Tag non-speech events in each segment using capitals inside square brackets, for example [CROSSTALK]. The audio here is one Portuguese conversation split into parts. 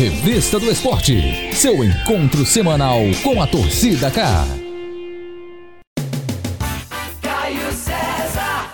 Revista do Esporte, seu encontro semanal com a torcida K. Caio César.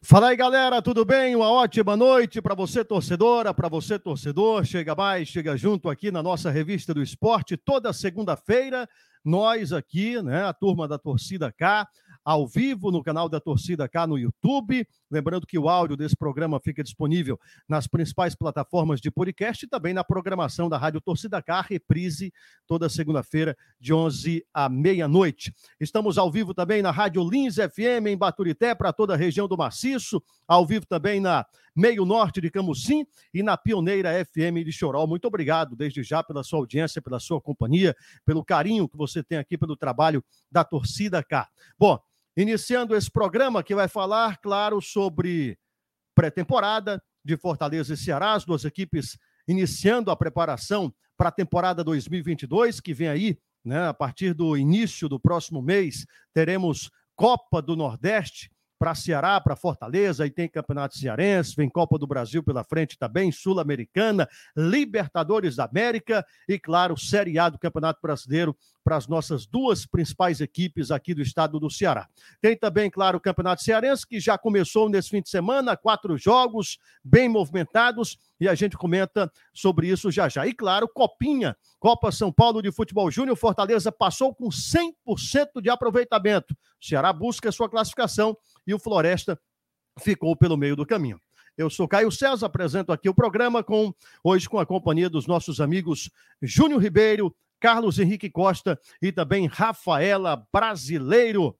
Fala aí, galera, tudo bem? Uma ótima noite para você, torcedora, para você, torcedor. Chega mais, chega junto aqui na nossa Revista do Esporte, toda segunda-feira. Nós aqui, né, a turma da Torcida K, ao vivo no canal da Torcida K no YouTube. Lembrando que o áudio desse programa fica disponível nas principais plataformas de podcast e também na programação da Rádio Torcida K, reprise toda segunda-feira, de 11 à meia-noite. Estamos ao vivo também na Rádio Lins FM, em Baturité, para toda a região do Maciço, ao vivo também na Meio Norte de Camusim e na Pioneira FM de Choró. Muito obrigado desde já pela sua audiência, pela sua companhia, pelo carinho que você tem aqui pelo trabalho da Torcida K. Bom, iniciando esse programa que vai falar, claro, sobre pré-temporada de Fortaleza e Ceará, as duas equipes iniciando a preparação para a temporada 2022, que vem aí, né, a partir do início do próximo mês, teremos Copa do Nordeste para Ceará, para Fortaleza, aí tem Campeonato Cearense, vem Copa do Brasil pela frente também, Sul-Americana, Libertadores da América e, claro, Série A do Campeonato Brasileiro para as nossas duas principais equipes aqui do estado do Ceará. Tem também, claro, o Campeonato Cearense, que já começou nesse fim de semana, quatro jogos bem movimentados, e a gente comenta sobre isso já já. E, claro, Copinha, Copa São Paulo de Futebol Júnior, Fortaleza passou com 100% de aproveitamento. O Ceará busca sua classificação e o Floresta ficou pelo meio do caminho. Eu sou Caio César, apresento aqui o programa com hoje com a companhia dos nossos amigos Júnior Ribeiro, Carlos Henrique Costa e também Rafaela Brasileiro.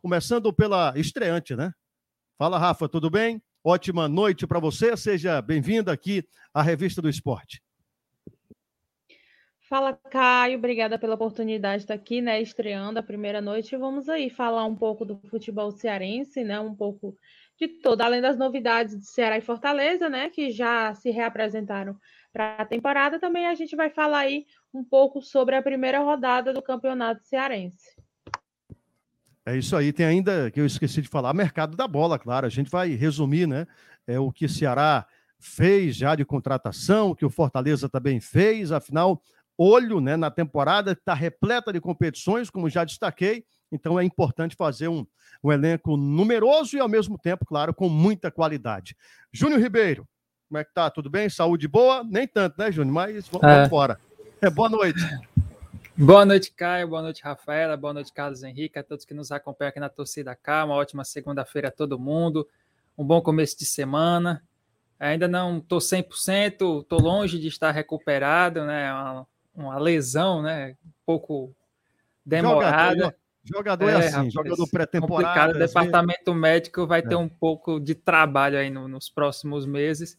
Começando pela estreante, né? Fala, Rafa, tudo bem? Ótima noite para você. Seja bem-vinda aqui à Revista do Esporte. Fala, Caio. Obrigada pela oportunidade de estar aqui, né? Estreando a primeira noite. Vamos aí falar um pouco do futebol cearense, né? Um pouco de todo, além das novidades de Ceará e Fortaleza, né? Que já se reapresentaram para a temporada. Também a gente vai falar aí um pouco sobre a primeira rodada do Campeonato Cearense. É isso aí. Tem ainda que eu esqueci de falar, mercado da bola, claro. A gente vai resumir, né? É o que Ceará fez já de contratação, o que o Fortaleza também fez. Afinal, olho, né, na temporada está repleta de competições, como já destaquei. Então é importante fazer um, um elenco numeroso e ao mesmo tempo, claro, com muita qualidade. Júnior Ribeiro, como é que tá? Tudo bem? Saúde boa? Nem tanto, né, Júnior? Mas vamos é. embora. É, boa noite. Boa noite, Caio. Boa noite, Rafaela. Boa noite, Carlos Henrique. A todos que nos acompanham aqui na Torcida K. Uma ótima segunda-feira a todo mundo. Um bom começo de semana. Ainda não estou 100%, estou longe de estar recuperado, né? Uma, uma lesão, né? Um pouco demorada. Jogador, jogador é, é assim, jogador pré-temporada. O departamento vezes... médico vai é. ter um pouco de trabalho aí no, nos próximos meses.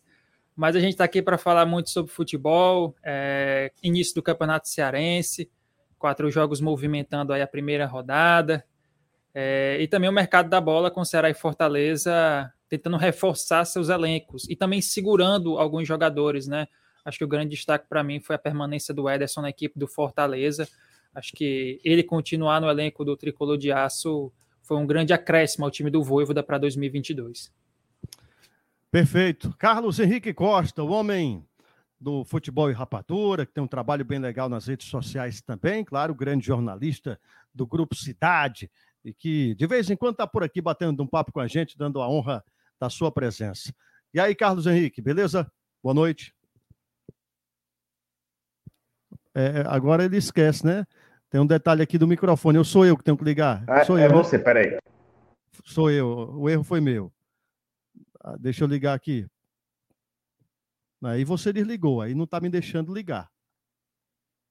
Mas a gente está aqui para falar muito sobre futebol, é, início do Campeonato Cearense, quatro jogos movimentando aí a primeira rodada, é, e também o mercado da bola com Ceará e Fortaleza tentando reforçar seus elencos e também segurando alguns jogadores, né? Acho que o grande destaque para mim foi a permanência do Ederson na equipe do Fortaleza. Acho que ele continuar no elenco do Tricolor de Aço foi um grande acréscimo ao time do Voivoda para 2022. Perfeito. Carlos Henrique Costa, o homem do futebol e rapadura, que tem um trabalho bem legal nas redes sociais também, claro, grande jornalista do Grupo Cidade, e que de vez em quando está por aqui batendo um papo com a gente, dando a honra da sua presença. E aí, Carlos Henrique, beleza? Boa noite. É, agora ele esquece, né? Tem um detalhe aqui do microfone. Eu sou eu que tenho que ligar. Ah, sou é eu, né? você, peraí. Sou eu. O erro foi meu. Ah, deixa eu ligar aqui. Aí você desligou, aí não está me deixando ligar.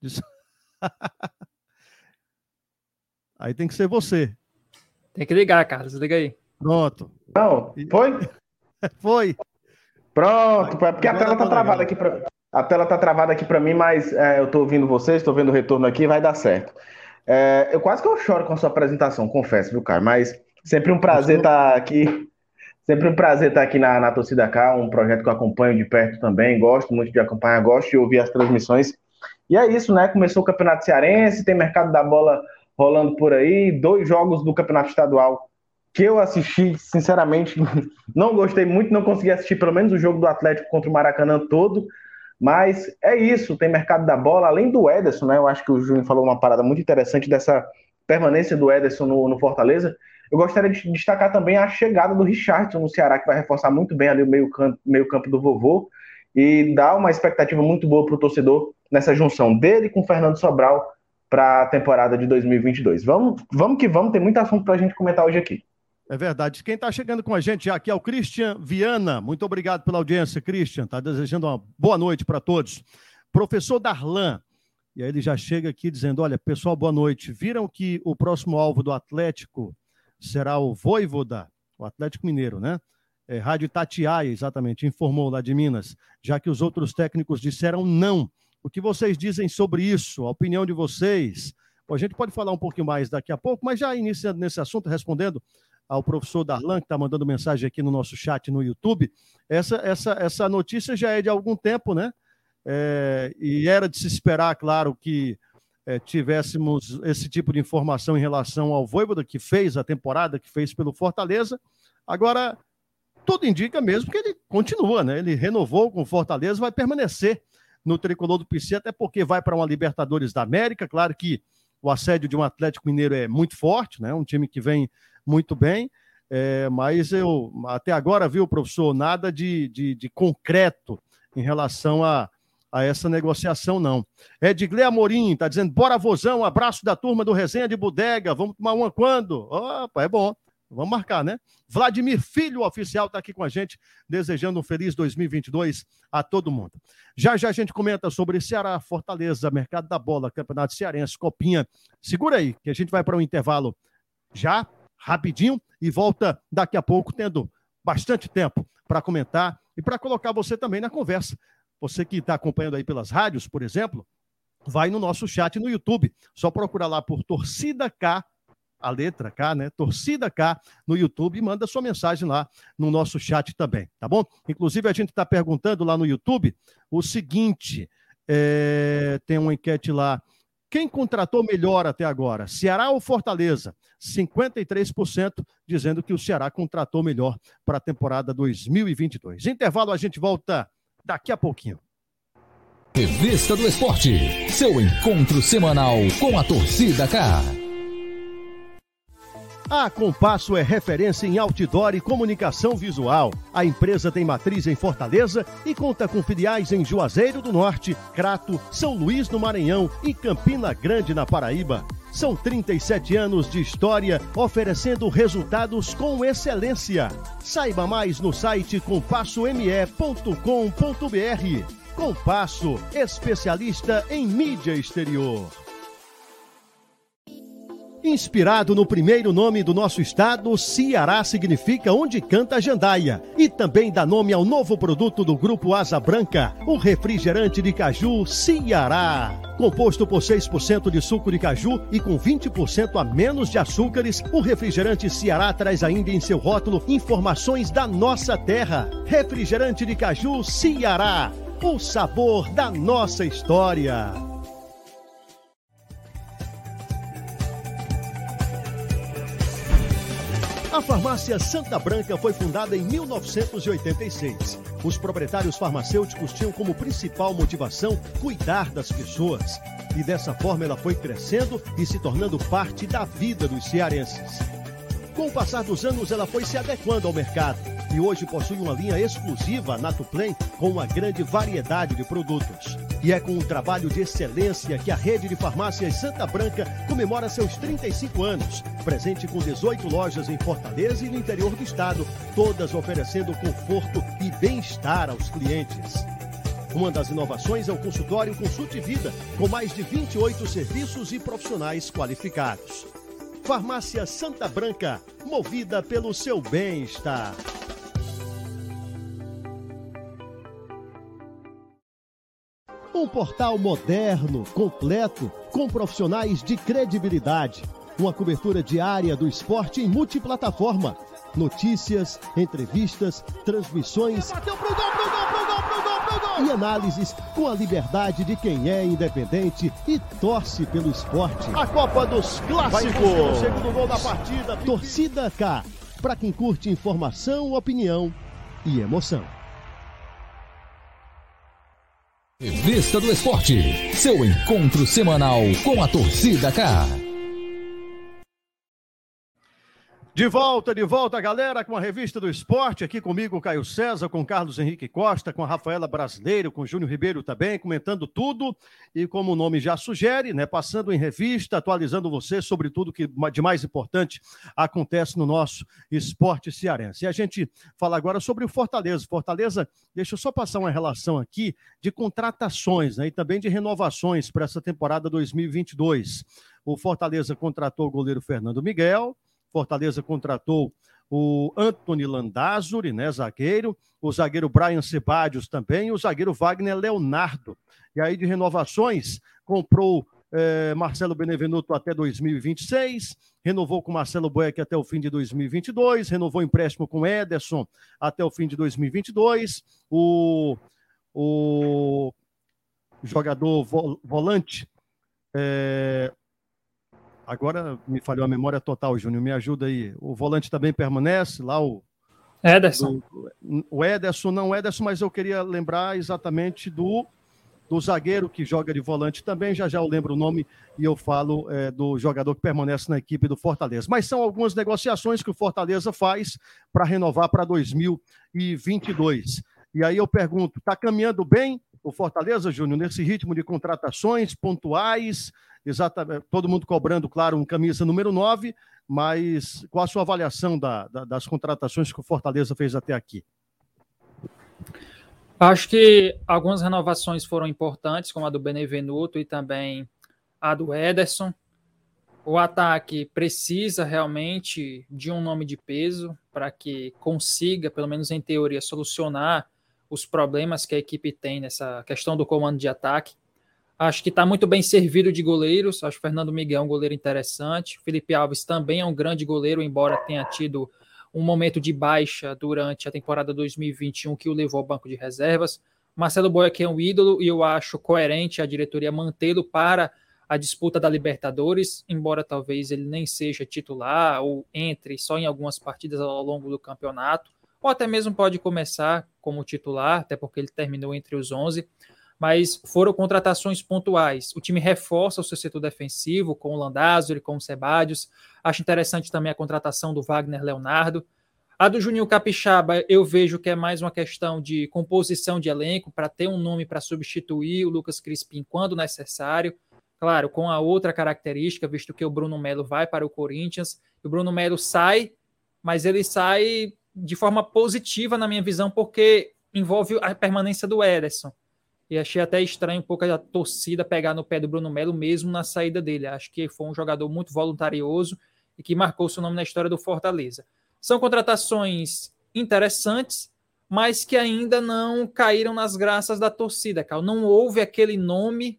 [LAUGHS] aí tem que ser você. Tem que ligar, Carlos. Liga aí. Pronto. Não, foi? [LAUGHS] foi. Pronto, é porque a tela tá travada aqui para a tela tá travada aqui para mim, mas é, eu estou ouvindo vocês, estou vendo o retorno aqui, vai dar certo. É, eu quase que eu choro com a sua apresentação, confesso, viu, cara? Mas sempre um prazer estar tá aqui Sempre um prazer estar aqui na, na Torcida K, um projeto que eu acompanho de perto também, gosto muito de acompanhar, gosto de ouvir as transmissões. E é isso, né? Começou o Campeonato Cearense, tem mercado da bola rolando por aí, dois jogos do Campeonato Estadual que eu assisti, sinceramente, [LAUGHS] não gostei muito, não consegui assistir pelo menos o jogo do Atlético contra o Maracanã todo, Mas é isso, tem mercado da bola, além do Ederson, né? Eu acho que o Júnior falou uma parada muito interessante dessa permanência do Ederson no, no Fortaleza. Eu gostaria de destacar também a chegada do Richardson no Ceará, que vai reforçar muito bem ali o meio campo, meio campo do vovô e dá uma expectativa muito boa para o torcedor nessa junção dele com o Fernando Sobral para a temporada de 2022. Vamos, vamos que vamos, tem muito assunto para a gente comentar hoje aqui. É verdade. Quem está chegando com a gente aqui é o Christian Viana. Muito obrigado pela audiência, Christian. Está desejando uma boa noite para todos. Professor Darlan. E aí ele já chega aqui dizendo: olha, pessoal, boa noite. Viram que o próximo alvo do Atlético será o Voivoda, o Atlético Mineiro, né? É, Rádio Tatiaia, exatamente, informou lá de Minas, já que os outros técnicos disseram não. O que vocês dizem sobre isso? A opinião de vocês? Bom, a gente pode falar um pouquinho mais daqui a pouco, mas já iniciando nesse assunto, respondendo ao professor Darlan, que está mandando mensagem aqui no nosso chat no YouTube, essa, essa, essa notícia já é de algum tempo, né? É, e era de se esperar, claro, que é, tivéssemos esse tipo de informação em relação ao Voivoda, que fez a temporada, que fez pelo Fortaleza. Agora, tudo indica mesmo que ele continua, né? Ele renovou com o Fortaleza, vai permanecer no tricolor do PC, até porque vai para uma Libertadores da América. Claro que o assédio de um Atlético Mineiro é muito forte, né? Um time que vem muito bem. É, mas eu até agora, viu, professor, nada de, de, de concreto em relação a, a essa negociação, não. Edgley Amorim está dizendo: bora, vozão, abraço da turma do Resenha de Bodega, vamos tomar uma quando? Opa, é bom. Vamos marcar, né? Vladimir Filho, oficial, está aqui com a gente, desejando um feliz 2022 a todo mundo. Já já a gente comenta sobre Ceará, Fortaleza, Mercado da Bola, Campeonato Cearense, Copinha. Segura aí, que a gente vai para um intervalo já, rapidinho, e volta daqui a pouco, tendo bastante tempo para comentar e para colocar você também na conversa. Você que está acompanhando aí pelas rádios, por exemplo, vai no nosso chat no YouTube. Só procurar lá por Torcida K, a letra K, né? Torcida K no YouTube e manda sua mensagem lá no nosso chat também, tá bom? Inclusive, a gente está perguntando lá no YouTube o seguinte: é... tem uma enquete lá. Quem contratou melhor até agora, Ceará ou Fortaleza? 53% dizendo que o Ceará contratou melhor para a temporada 2022. Intervalo, a gente volta daqui a pouquinho. Revista do Esporte, seu encontro semanal com a torcida K. A Compasso é referência em outdoor e comunicação visual. A empresa tem matriz em Fortaleza e conta com filiais em Juazeiro do Norte, Crato, São Luís no Maranhão e Campina Grande na Paraíba. São 37 anos de história oferecendo resultados com excelência. Saiba mais no site compassome.com.br. Compasso, especialista em mídia exterior. Inspirado no primeiro nome do nosso estado, Ceará significa onde canta a jandaia. E também dá nome ao novo produto do Grupo Asa Branca, o refrigerante de caju Ceará. Composto por 6% de suco de caju e com 20% a menos de açúcares, o refrigerante Ceará traz ainda em seu rótulo informações da nossa terra. Refrigerante de caju Ceará, o sabor da nossa história. A farmácia Santa Branca foi fundada em 1986. Os proprietários farmacêuticos tinham como principal motivação cuidar das pessoas. E dessa forma ela foi crescendo e se tornando parte da vida dos cearenses. Com o passar dos anos, ela foi se adequando ao mercado e hoje possui uma linha exclusiva Natuplen com uma grande variedade de produtos. E é com um trabalho de excelência que a rede de farmácias Santa Branca comemora seus 35 anos, presente com 18 lojas em Fortaleza e no interior do estado, todas oferecendo conforto e bem-estar aos clientes. Uma das inovações é o consultório Consulte Vida, com mais de 28 serviços e profissionais qualificados. Farmácia Santa Branca, movida pelo seu bem-estar. Um portal moderno, completo, com profissionais de credibilidade. Uma cobertura diária do esporte em multiplataforma. Notícias, entrevistas, transmissões. Bateu pro gol, pro gol, pro E análises com a liberdade de quem é independente e torce pelo esporte. A Copa dos Clássicos. O segundo gol da partida. Torcida K. Para quem curte informação, opinião e emoção. Revista do Esporte, seu encontro semanal com a torcida cá. De volta, de volta, galera, com a revista do esporte, aqui comigo, Caio César, com Carlos Henrique Costa, com a Rafaela Brasileiro, com Júnior Ribeiro também, comentando tudo e, como o nome já sugere, né, passando em revista, atualizando você sobre tudo que de mais importante acontece no nosso esporte cearense. E a gente fala agora sobre o Fortaleza. Fortaleza, deixa eu só passar uma relação aqui de contratações né, e também de renovações para essa temporada 2022. O Fortaleza contratou o goleiro Fernando Miguel, Fortaleza contratou o Anthony Landázuri, né, zagueiro, o zagueiro Brian Sebadios também, o zagueiro Wagner Leonardo. E aí de renovações, comprou eh, Marcelo Benevenuto até 2026, renovou com Marcelo Boeck até o fim de 2022, renovou empréstimo com Ederson até o fim de 2022, o, o jogador volante eh, Agora me falhou a memória total, Júnior. Me ajuda aí. O volante também permanece lá, o. Ederson. Do, o Ederson, não Ederson, mas eu queria lembrar exatamente do, do zagueiro que joga de volante também. Já já eu lembro o nome e eu falo é, do jogador que permanece na equipe do Fortaleza. Mas são algumas negociações que o Fortaleza faz para renovar para 2022. E aí eu pergunto: está caminhando bem o Fortaleza, Júnior, nesse ritmo de contratações pontuais? exatamente, todo mundo cobrando, claro, um camisa número 9, mas qual a sua avaliação da, da, das contratações que o Fortaleza fez até aqui? Acho que algumas renovações foram importantes, como a do Benevenuto e também a do Ederson. O ataque precisa realmente de um nome de peso para que consiga, pelo menos em teoria, solucionar os problemas que a equipe tem nessa questão do comando de ataque. Acho que está muito bem servido de goleiros. Acho que Fernando Miguel é um goleiro interessante. Felipe Alves também é um grande goleiro, embora tenha tido um momento de baixa durante a temporada 2021 que o levou ao banco de reservas. Marcelo Boia, é um ídolo, e eu acho coerente a diretoria mantê-lo para a disputa da Libertadores, embora talvez ele nem seja titular ou entre só em algumas partidas ao longo do campeonato, ou até mesmo pode começar como titular, até porque ele terminou entre os 11 mas foram contratações pontuais. O time reforça o seu setor defensivo com o Landázuri, com o Sebadios. Acho interessante também a contratação do Wagner Leonardo. A do Juninho Capixaba, eu vejo que é mais uma questão de composição de elenco, para ter um nome para substituir o Lucas Crispim quando necessário. Claro, com a outra característica, visto que o Bruno Melo vai para o Corinthians, o Bruno Melo sai, mas ele sai de forma positiva, na minha visão, porque envolve a permanência do Ederson. E achei até estranho um pouco a torcida pegar no pé do Bruno Melo mesmo na saída dele. Acho que foi um jogador muito voluntarioso e que marcou seu nome na história do Fortaleza. São contratações interessantes, mas que ainda não caíram nas graças da torcida, Cal. Não houve aquele nome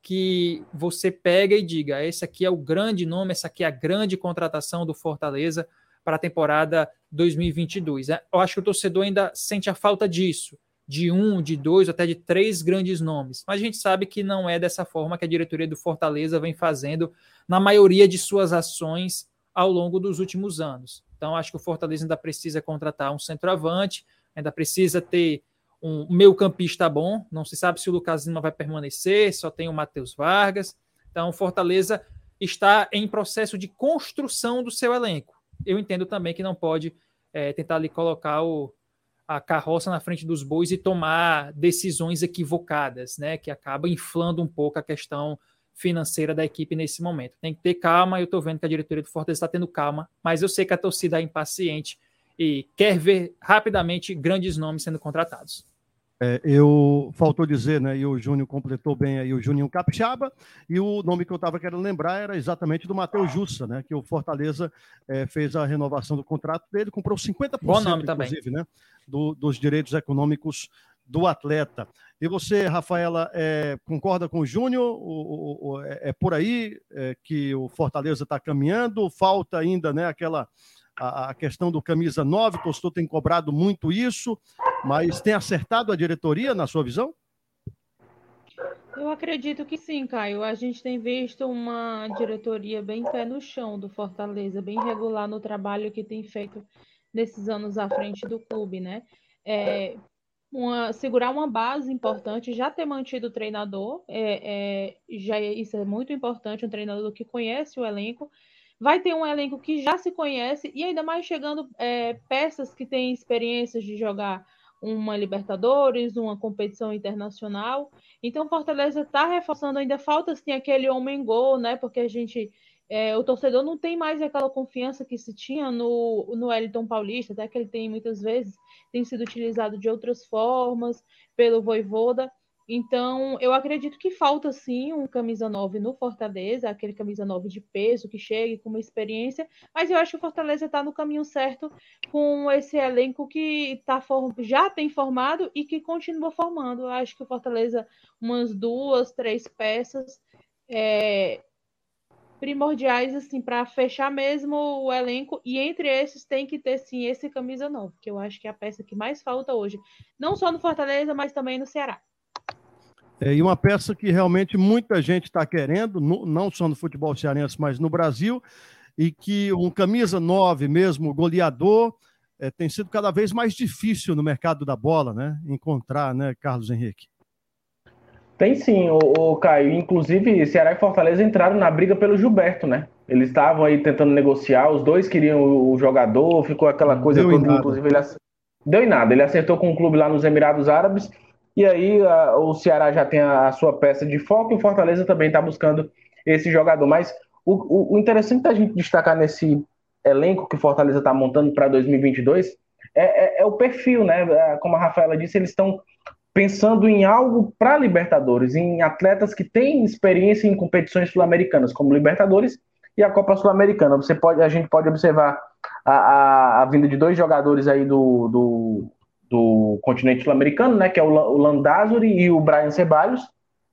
que você pega e diga: esse aqui é o grande nome, essa aqui é a grande contratação do Fortaleza para a temporada 2022. Eu acho que o torcedor ainda sente a falta disso de um, de dois, até de três grandes nomes. Mas a gente sabe que não é dessa forma que a diretoria do Fortaleza vem fazendo na maioria de suas ações ao longo dos últimos anos. Então, acho que o Fortaleza ainda precisa contratar um centroavante, ainda precisa ter um meio-campista bom. Não se sabe se o Lucas Lima vai permanecer, só tem o Matheus Vargas. Então, o Fortaleza está em processo de construção do seu elenco. Eu entendo também que não pode é, tentar ali colocar o, a carroça na frente dos bois e tomar decisões equivocadas, né? Que acaba inflando um pouco a questão financeira da equipe nesse momento. Tem que ter calma, eu estou vendo que a diretoria do Fortaleza está tendo calma, mas eu sei que a torcida é impaciente e quer ver rapidamente grandes nomes sendo contratados. É, eu faltou dizer, né? E o Júnior completou bem aí o Juninho Capixaba, e o nome que eu estava querendo lembrar era exatamente do Matheus Jussa, né? Que o Fortaleza é, fez a renovação do contrato dele, comprou 50%, Bom nome inclusive, também. né? Do, dos direitos econômicos do atleta. E você, Rafaela, é, concorda com o Júnior? É, é, por aí é, que o Fortaleza está caminhando? Falta ainda né, aquela a, questão do camisa 9, o tem cobrado muito isso, mas tem acertado a diretoria, na sua visão? Eu acredito que sim, Caio. A gente tem visto uma diretoria bem pé no chão do Fortaleza, bem regular no trabalho que tem feito nesses anos à frente do clube, né? É, uma, segurar uma base importante, já ter mantido o treinador, é, é, já é, isso é muito importante, um treinador que conhece o elenco, vai ter um elenco que já se conhece e ainda mais chegando é, peças que têm experiências de jogar uma Libertadores, uma competição internacional. Então, Fortaleza está reforçando, ainda falta sim aquele homem gol, né? Porque a gente é, o torcedor não tem mais aquela confiança que se tinha no, no Wellington Paulista, até que ele tem muitas vezes tem sido utilizado de outras formas pelo Voivoda. Então, eu acredito que falta sim um camisa 9 no Fortaleza, aquele camisa 9 de peso que chegue com uma experiência, mas eu acho que o Fortaleza está no caminho certo com esse elenco que tá já tem formado e que continua formando. Eu acho que o Fortaleza, umas duas, três peças, é, primordiais assim para fechar mesmo o elenco e entre esses tem que ter sim esse camisa novo, que eu acho que é a peça que mais falta hoje, não só no Fortaleza, mas também no Ceará. É, e uma peça que realmente muita gente está querendo, no, não só no futebol cearense, mas no Brasil, e que um camisa 9 mesmo, goleador, é, tem sido cada vez mais difícil no mercado da bola, né? Encontrar, né, Carlos Henrique? Tem sim, o, o Caio. Inclusive, Ceará e Fortaleza entraram na briga pelo Gilberto, né? Eles estavam aí tentando negociar, os dois queriam o, jogador, ficou aquela coisa Deu toda, inclusive ele deu em nada. Ele acertou com um clube lá nos Emirados Árabes, e aí a, o Ceará já tem a, a, sua peça de foco e o Fortaleza também está buscando esse jogador. Mas o, o, o interessante da gente destacar nesse elenco que o Fortaleza está montando para 2022 é, é, é, o perfil, né? Como a Rafaela disse, eles estão pensando em algo para Libertadores, em atletas que têm experiência em competições sul-americanas, como Libertadores e a Copa Sul-Americana. Você pode, a gente pode observar a, a, a vinda de dois jogadores aí do, do, do continente sul-americano, né, que é o, Landázuri e o Brian Ceballos,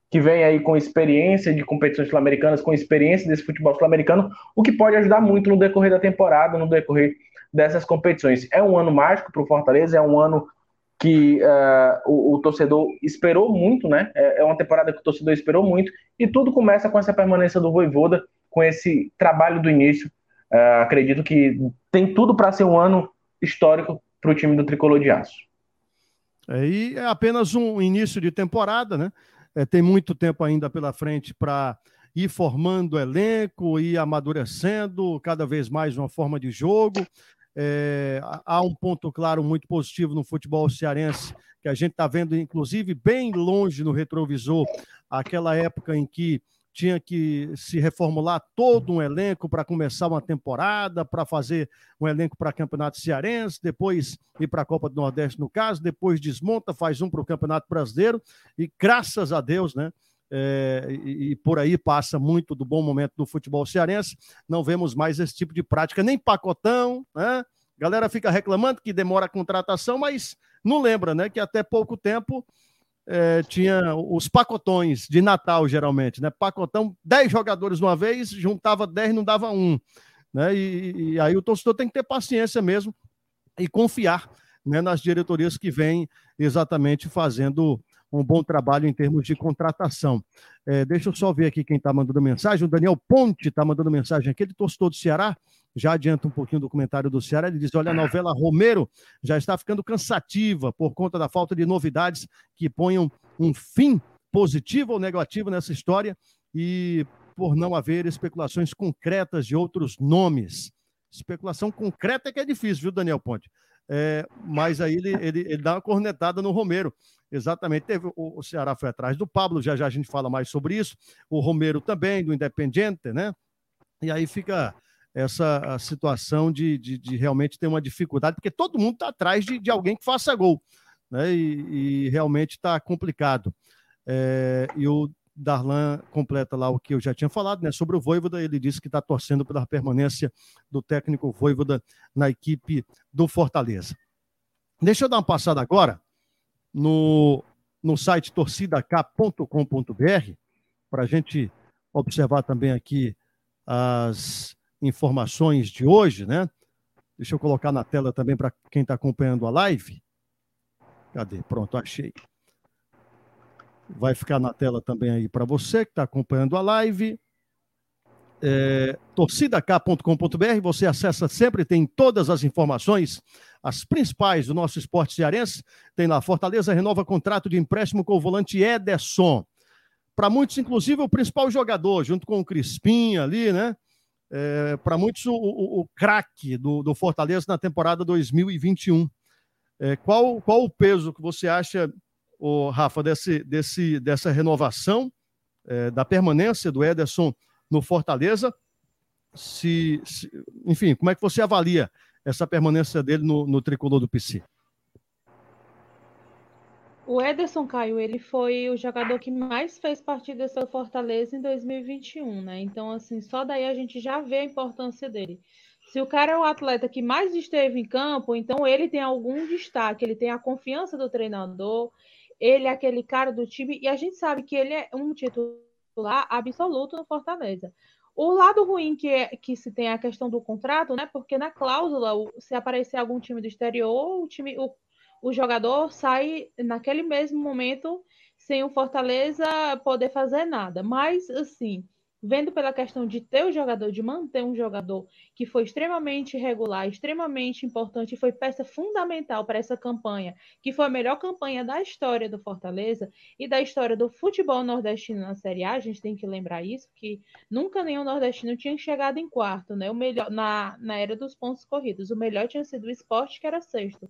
que vem aí com experiência de competições sul-americanas, com experiência desse futebol sul-americano, o que pode ajudar muito no decorrer da temporada, no decorrer dessas competições. É um ano mágico para o Fortaleza, é um ano que uh, o, o, torcedor esperou muito, né? É, é, uma temporada que o torcedor esperou muito, e tudo começa com essa permanência do Voivoda, com esse trabalho do início. Uh, acredito que tem tudo para ser um ano histórico para o time do Tricolor de Aço. É, e é apenas um início de temporada, né? É, tem muito tempo ainda pela frente para ir formando elenco, ir amadurecendo cada vez mais uma forma de jogo. É, há um ponto claro muito positivo no futebol cearense, que a gente está vendo, inclusive, bem longe no retrovisor, aquela época em que tinha que se reformular todo um elenco para começar uma temporada, para fazer um elenco para campeonato cearense, depois ir para a Copa do Nordeste, no caso, depois desmonta, faz um para o Campeonato Brasileiro, e graças a Deus, né? é, e, e, por aí passa muito do bom momento do futebol cearense. Não vemos mais esse tipo de prática, nem pacotão, né? Galera fica reclamando que demora a contratação, mas não lembra, né? Que até pouco tempo é, tinha os pacotões de Natal, geralmente, né? Pacotão, 10 jogadores uma vez, juntava 10, não dava um. Né? E, e aí o torcedor tem que ter paciência mesmo e confiar né, nas diretorias que vêm exatamente fazendo um bom trabalho em termos de contratação. É, deixa eu só ver aqui quem está mandando mensagem. O Daniel Ponte está mandando mensagem aqui, ele torcedor do Ceará. Já adianta um pouquinho do comentário do Ceará. Ele diz: olha, a novela Romero já está ficando cansativa por conta da falta de novidades que ponham um fim positivo ou negativo nessa história e por não haver especulações concretas de outros nomes. Especulação concreta é que é difícil, viu, Daniel Ponte? É, mas aí ele, ele, ele, dá uma cornetada no Romero. Exatamente. Teve, o, o, Ceará foi atrás do Pablo, já já a gente fala mais sobre isso. O Romero também, do Independiente, né? E aí fica essa situação de, de, de, realmente ter uma dificuldade, porque todo mundo está atrás de, de alguém que faça gol, né? E, e realmente está complicado. É, e o Darlan completa lá o que eu já tinha falado, né? Sobre o Voivoda, ele disse que está torcendo pela permanência do técnico Voivoda na equipe do Fortaleza. Deixa eu dar uma passada agora no, no site torcidacap.com.br para a gente observar também aqui as informações de hoje, né? Deixa eu colocar na tela também para quem está acompanhando a live. Cadê? Pronto, achei. Vai ficar na tela também aí para você que está acompanhando a live. é, torcidak.com.br, você acessa sempre, tem todas as informações, as principais do nosso esporte cearense. Tem lá, Fortaleza renova contrato de empréstimo com o volante Ederson. Para muitos, inclusive, o principal jogador, junto com o Crispim ali, né? É, Para muitos, o, o, o craque do, do, Fortaleza na temporada 2021. É, qual, qual o peso que você acha, oh, Rafa, desse, desse, dessa renovação, é, da permanência do Ederson no Fortaleza? Se, se, enfim, como é que você avalia essa permanência dele no, no tricolor do PC? O Ederson Caio, ele foi o jogador que mais fez partidas pelo Fortaleza em 2021, né? Então, assim, só daí a gente já vê a importância dele. Se o cara é o atleta que mais esteve em campo, então ele tem algum destaque, ele tem a confiança do treinador, ele é aquele cara do time, e a gente sabe que ele é um titular absoluto no Fortaleza. O lado ruim que, é, que se tem a questão do contrato, né? Porque na cláusula, se aparecer algum time do exterior, o time, o, o jogador sai naquele mesmo momento sem o Fortaleza poder fazer nada. Mas assim, vendo pela questão de ter o jogador, de manter um jogador que foi extremamente regular, extremamente importante, foi peça fundamental para essa campanha, que foi a melhor campanha da história do Fortaleza e da história do futebol nordestino na Série A, a gente tem que lembrar isso, que nunca nenhum nordestino tinha chegado em quarto, né? O melhor na, na era dos pontos corridos. O melhor tinha sido o esporte, que era sexto.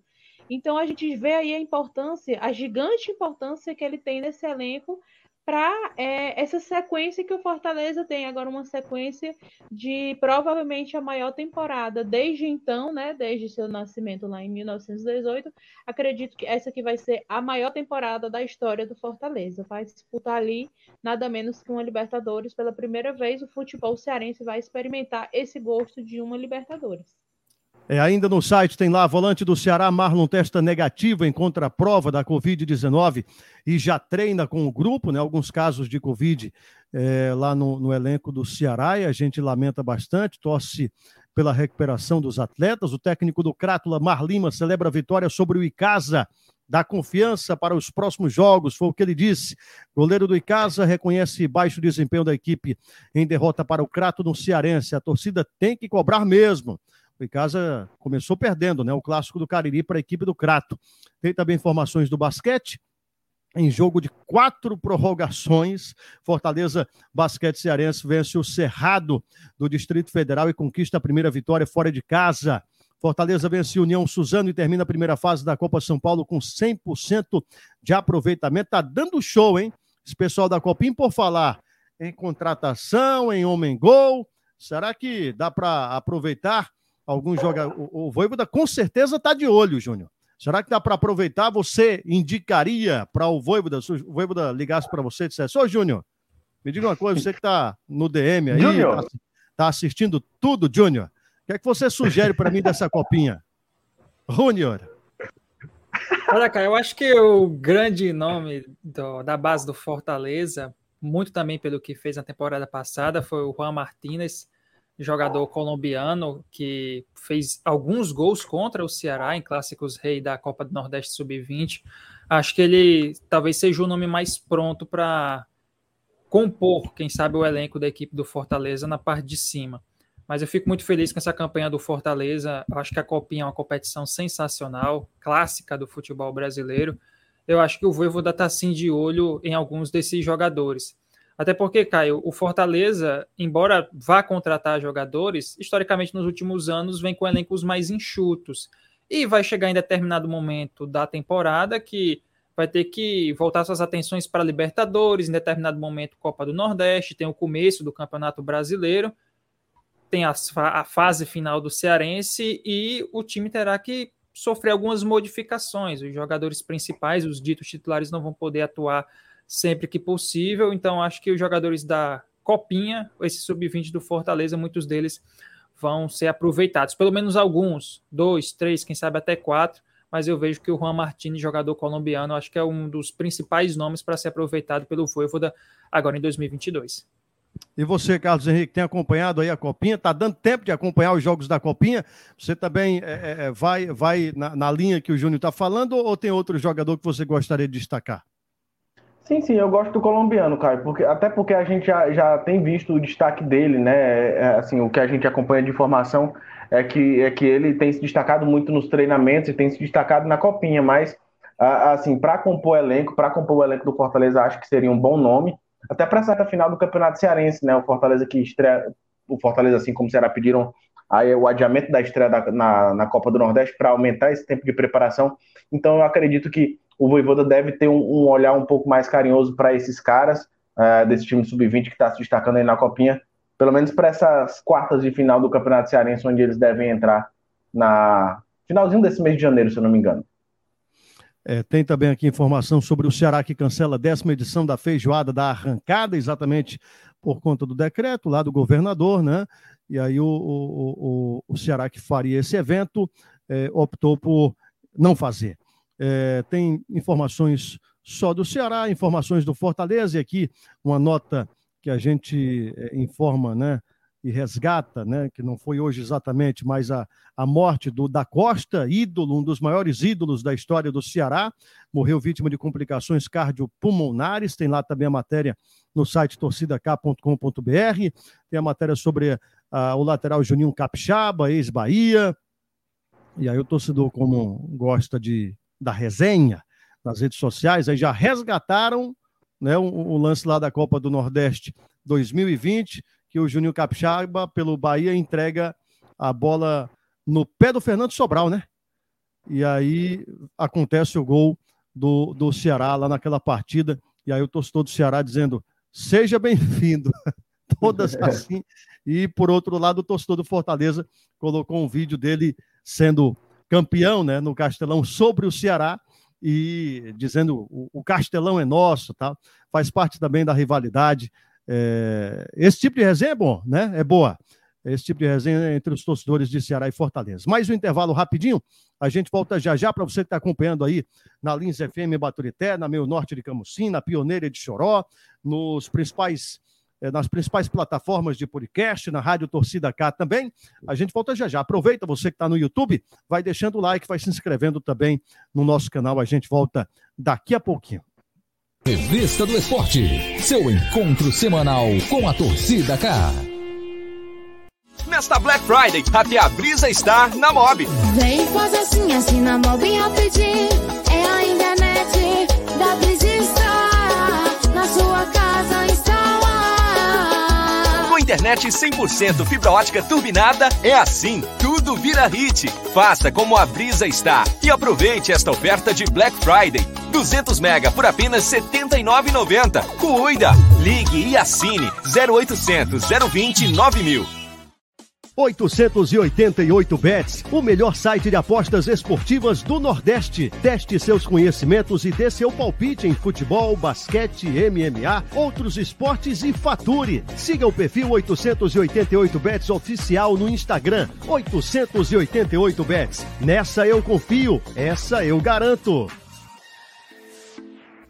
Então a gente vê aí a importância, a gigante importância que ele tem nesse elenco para é, essa sequência que o Fortaleza tem agora uma sequência de provavelmente a maior temporada desde então, né, desde seu nascimento lá em 1918. Acredito que essa aqui vai ser a maior temporada da história do Fortaleza. Vai disputar ali nada menos que uma Libertadores pela primeira vez. O futebol cearense vai experimentar esse gosto de uma Libertadores. É, ainda no site tem lá, volante do Ceará, Marlon testa negativo em contraprova da Covid-19 e já treina com o grupo, né? Alguns casos de Covid é, lá no, no, elenco do Ceará e a gente lamenta bastante, torce pela recuperação dos atletas. O técnico do Crátula, Marlima, celebra a vitória sobre o Icasa, dá confiança para os próximos jogos, foi o que ele disse. Goleiro do Icasa reconhece baixo desempenho da equipe em derrota para o Crato no Cearense. A torcida tem que cobrar mesmo. O Icasa começou perdendo, né? O clássico do Cariri para a equipe do Crato. Tem também informações do basquete. Em jogo de quatro prorrogações, Fortaleza Basquete Cearense vence o Cerrado do Distrito Federal e conquista a primeira vitória fora de casa. Fortaleza vence União Suzano e termina a primeira fase da Copa São Paulo com 100% de aproveitamento. Tá dando show, hein? Esse pessoal da Copim, por falar em contratação, em homem-gol, será que dá para aproveitar alguns jogadores. O, o Voivoda com certeza está de olho, Júnior. Será que dá para aproveitar? Você indicaria para o Voivoda, se o Voivoda ligasse para você e dissesse: Ô, Júnior, me diga uma coisa, você que está no DM aí, está tá assistindo tudo, Júnior. O que é que você sugere para mim dessa copinha? Júnior. Olha, cara, eu acho que o grande nome do, da base do Fortaleza, muito também pelo que fez na temporada passada, foi o Juan Martínez jogador colombiano que fez alguns gols contra o Ceará em clássicos rei da Copa do Nordeste Sub-20. Acho que ele talvez seja o nome mais pronto para compor, quem sabe, o elenco da equipe do Fortaleza na parte de cima. Mas eu fico muito feliz com essa campanha do Fortaleza. acho que a Copinha é uma competição sensacional, clássica do futebol brasileiro. Eu acho que o Voivoda está assim de olho em alguns desses jogadores. Até porque, Caio, o Fortaleza, embora vá contratar jogadores, historicamente nos últimos anos vem com elencos mais enxutos. E vai chegar em determinado momento da temporada que vai ter que voltar suas atenções para Libertadores, em determinado momento Copa do Nordeste, tem o começo do Campeonato Brasileiro, tem a, a fase final do Cearense e o time terá que sofrer algumas modificações. Os jogadores principais, os ditos titulares, não vão poder atuar sempre que possível. Então, acho que os jogadores da Copinha, esse sub-20 do Fortaleza, muitos deles vão ser aproveitados. Pelo menos alguns, dois, três, quem sabe até quatro. Mas eu vejo que o Juan Martins, jogador colombiano, acho que é um dos principais nomes para ser aproveitado pelo Voivoda agora em 2022. E você, Carlos Henrique, tem acompanhado aí a Copinha? Está dando tempo de acompanhar os jogos da Copinha? Você também é, é vai, vai na, na linha que o Júnior está falando ou tem outro jogador que você gostaria de destacar? Sim, sim, eu gosto do colombiano, Caio, porque, até porque a gente já, já tem visto o destaque dele, né? É, assim, o que a gente acompanha de informação é que, é que ele tem se destacado muito nos treinamentos e tem se destacado na copinha, mas assim, para compor elenco, para compor o elenco do Fortaleza, acho que seria um bom nome, até para essa final do Campeonato Cearense, né? O Fortaleza que estreia, o Fortaleza, assim como o Ceará, pediram aí o adiamento da estreia da, na, na Copa do Nordeste para aumentar esse tempo de preparação. Então eu acredito que o Voivoda deve ter um, um olhar um pouco mais carinhoso para esses caras uh, desse time sub-20 que está se destacando aí na Copinha, pelo menos para essas quartas de final do Campeonato Cearense, onde eles devem entrar na finalzinho desse mês de janeiro, se eu não me engano. É, tem também aqui informação sobre o Ceará que cancela a décima edição da feijoada da arrancada, exatamente por conta do decreto lá do governador, né? E aí o, o, o, o Ceará que faria esse evento é, optou por não fazer. É, tem informações só do Ceará, informações do Fortaleza, e aqui uma nota que a gente é, informa, né? e resgata, né, que não foi hoje exatamente, mas a, a morte do da Costa, ídolo, um dos maiores ídolos da história do Ceará, morreu vítima de complicações cardiopulmonares, tem lá também a matéria no site torcidak.com.br, tem a matéria sobre o lateral Juninho Capixaba, ex-Bahia, e aí o torcedor, como gosta de, da resenha nas redes sociais, aí já resgataram né, o, o lance lá da Copa do Nordeste 2020, que o Juninho Capixaba, pelo Bahia, entrega a bola no pé do Fernando Sobral, né? E aí acontece o gol do, do Ceará lá naquela partida. E aí o torcedor do Ceará dizendo: seja bem-vindo. [LAUGHS] Todas [LAUGHS] assim. E por outro lado, o torcedor do Fortaleza colocou um vídeo dele sendo campeão né, no Castelão sobre o Ceará e dizendo o, Castelão é nosso, tá? faz parte também da rivalidade. É, esse tipo de resenha é bom, né? É boa. Esse tipo de resenha entre os torcedores de Ceará e Fortaleza. Mais um intervalo rapidinho. A gente volta já já para você que está acompanhando aí na Lins FM Baturité, na Meio Norte de Camusim, na Pioneira de Choró, nos principais, nas principais plataformas de podcast, na Rádio Torcida K também. A gente volta já já. Aproveita você que está no YouTube, vai deixando o like, vai se inscrevendo também no nosso canal. A gente volta daqui a pouquinho. Revista do Esporte, seu encontro semanal com a torcida K. Nesta Black Friday, até a brisa está na Mob. Vem faz assim, assim na Mob rapidinho. É a internet da Brisa na sua casa instalar. Internet 100% fibra ótica turbinada, é assim, tudo vira hit. Faça como a Brisa está e aproveite esta oferta de Black Friday. 200 mega por apenas R$ 79,90. Cuida! Ligue e assine 0800 020 9000. 888 Bets, o melhor site de apostas esportivas do Nordeste. Teste seus conhecimentos e dê seu palpite em futebol, basquete, MMA, outros esportes e fature. Siga o perfil 888 Bets oficial no Instagram. 888 Bets. Nessa eu confio, essa eu garanto.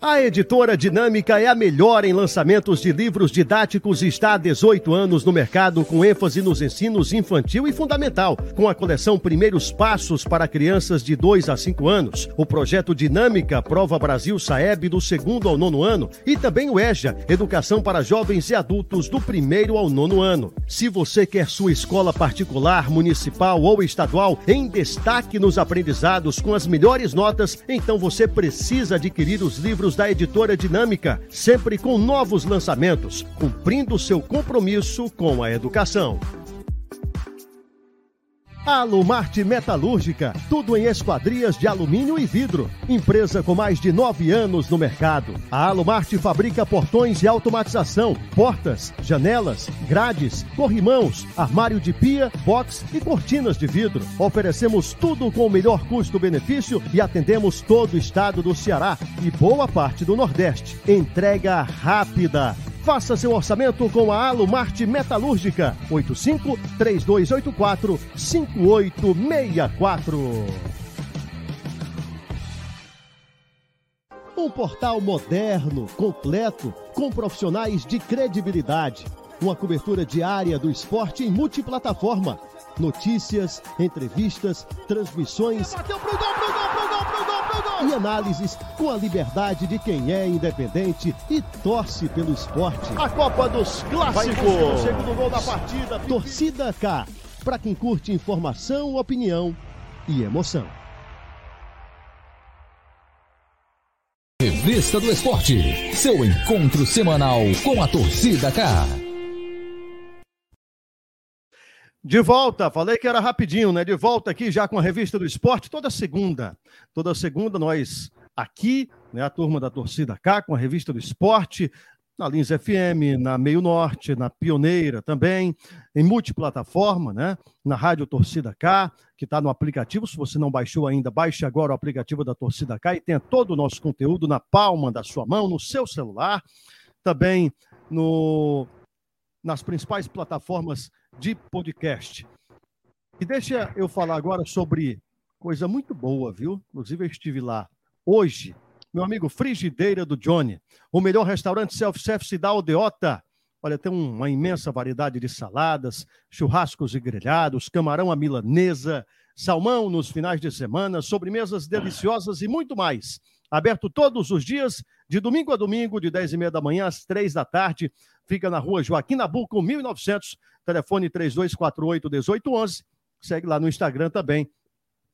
A editora Dinâmica é a melhor em lançamentos de livros didáticos e está há 18 anos no mercado com ênfase nos ensinos infantil e fundamental, com a coleção Primeiros Passos para crianças de 2 a 5 anos, o projeto Dinâmica Prova Brasil Saeb do segundo ao nono ano e também o EJA, Educação para Jovens e Adultos do primeiro ao nono ano. Se você quer sua escola particular, municipal ou estadual em destaque nos aprendizados com as melhores notas, então você precisa adquirir os livros da editora Dinâmica, sempre com novos lançamentos, cumprindo seu compromisso com a educação. Alumarte Metalúrgica, tudo em esquadrias de alumínio e vidro. Empresa com mais de nove anos no mercado. A Alumarte fabrica portões e automatização, portas, janelas, grades, corrimãos, armário de pia, box e cortinas de vidro. Oferecemos tudo com o melhor custo-benefício e atendemos todo o estado do Ceará e boa parte do Nordeste. Entrega rápida. Faça seu orçamento com a Alumarte Metalúrgica. 85 3284 5864. Um portal moderno, completo, com profissionais de credibilidade. Uma cobertura diária do esporte em multiplataforma. Notícias, entrevistas, transmissões. Bateu pro gol, pro gol, pro gol, E análises com a liberdade de quem é independente e torce pelo esporte. A Copa dos Clássicos. O segundo gol da partida. Torcida K. Para quem curte informação, opinião e emoção. Revista do Esporte. Seu encontro semanal com a torcida K. De volta, falei que era rapidinho, né? De volta aqui já com a revista do esporte, toda segunda. Toda segunda nós aqui, né? A turma da torcida K com a revista do esporte, na Lins FM, na Meio Norte, na Pioneira também, em multiplataforma, né? Na Rádio Torcida K, que está no aplicativo. Se você não baixou ainda, baixe agora o aplicativo da Torcida K e tenha todo o nosso conteúdo na palma da sua mão, no seu celular. Também no, nas principais plataformas de podcast. E deixa eu falar agora sobre coisa muito boa, viu? Inclusive, eu estive lá hoje. Meu amigo Frigideira do Johnny, o melhor restaurante self-service da Aldeota. Olha, tem uma imensa variedade de saladas, churrascos e grelhados, camarão à milanesa, salmão nos finais de semana, sobremesas deliciosas e muito mais. Aberto todos os dias, de domingo a domingo, de 10 e meia da manhã às 3 da tarde. Fica na rua Joaquim Nabuco, 1900, telefone 3248-1811. Segue lá no Instagram também,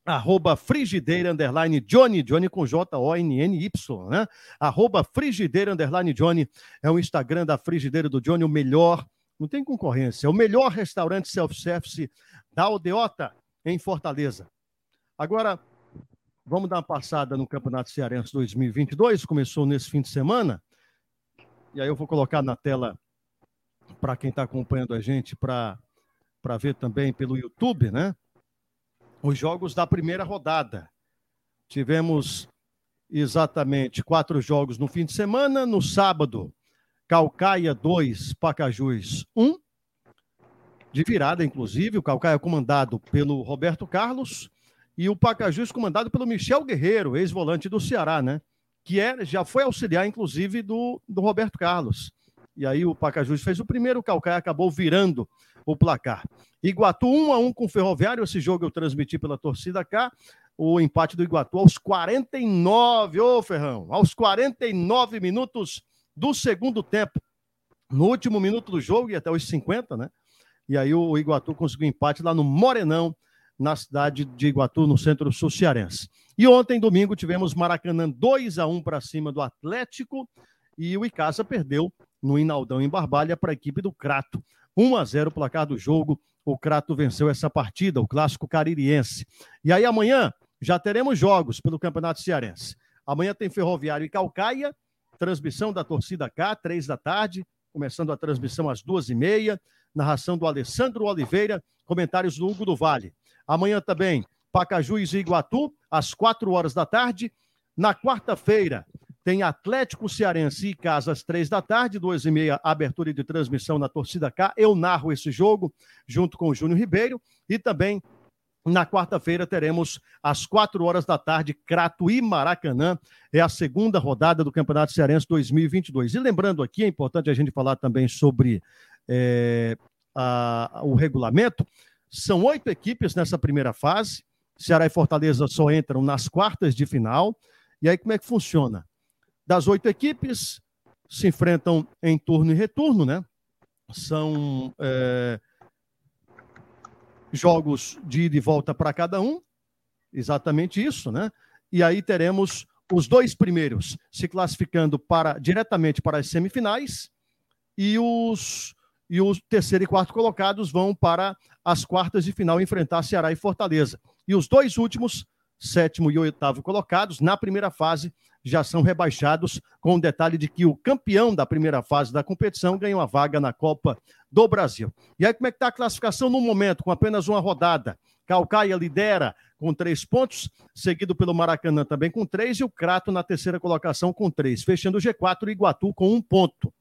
arroba frigideira, underline Johnny, Johnny com J-O-N-N-Y, né? Arroba frigideira, underline Johnny, é o Instagram da frigideira do Johnny, o melhor, não tem concorrência, é o melhor restaurante self-service da Aldeota, em Fortaleza. Agora, vamos dar uma passada no Campeonato Cearense 2022, começou nesse fim de semana, e aí eu vou colocar na tela para quem está acompanhando a gente para ver também pelo YouTube, né? Os jogos da primeira rodada. Tivemos exatamente quatro jogos no fim de semana. No sábado, Calcaia 2, Pacajus 1. De virada, inclusive, o Calcaia comandado pelo Roberto Carlos e o Pacajus comandado pelo Michel Guerreiro, ex-volante do Ceará, né? Que é, já foi auxiliar, inclusive, do, do Roberto Carlos. E aí o Pacajus fez o primeiro, o Calcaia acabou virando o placar. Iguatu 1 a 1 com o Ferroviário, esse jogo eu transmiti pela torcida cá. O empate do Iguatu aos 49, ô Ferrão, aos 49 minutos do segundo tempo. No último minuto do jogo e até os 50, né? E aí o Iguatu conseguiu empate lá no Morenão, na cidade de Iguatu, no centro-sul cearense. E ontem, domingo, tivemos Maracanã 2 a 1 para cima do Atlético e o Icasa perdeu no Inaldão em Barbalha para a equipe do Crato. 1 a 0 o placar do jogo. O Crato venceu essa partida, o clássico caririense. E aí amanhã já teremos jogos pelo Campeonato Cearense. Amanhã tem Ferroviário e Calcaia, transmissão da torcida K, três da tarde, começando a transmissão às duas e meia. Narração do Alessandro Oliveira, comentários do Hugo do Vale. Amanhã também, Pacajus e Iguatu, às quatro horas da tarde. Na quarta-feira, tem Atlético Cearense e Casa às três da tarde, duas e meia, abertura de transmissão na Torcida K. Eu narro esse jogo junto com o Júnior Ribeiro. E também na quarta-feira teremos às quatro horas da tarde, Crato e Maracanã. É a segunda rodada do Campeonato Cearense 2022. E lembrando aqui, é importante a gente falar também sobre é, a, o regulamento. São oito equipes nessa primeira fase. Ceará e Fortaleza só entram nas quartas de final. E aí, como é que funciona? das oito equipes se enfrentam em turno e retorno, né? São é, jogos de ida e volta para cada um, exatamente isso, né? E aí teremos os dois primeiros se classificando para diretamente para as semifinais e os e os terceiro e quarto colocados vão para as quartas de final enfrentar Ceará e Fortaleza. E os dois últimos, sétimo e oitavo colocados, na primeira fase, já são rebaixados, com o detalhe de que o campeão da primeira fase da competição ganha uma vaga na Copa do Brasil. E aí, como é que está a classificação no momento, com apenas uma rodada? Calcaia lidera com três pontos, seguido pelo Maracanã também com três, e o Crato na terceira colocação com três. Fechando o G4, o Iguatu com um ponto.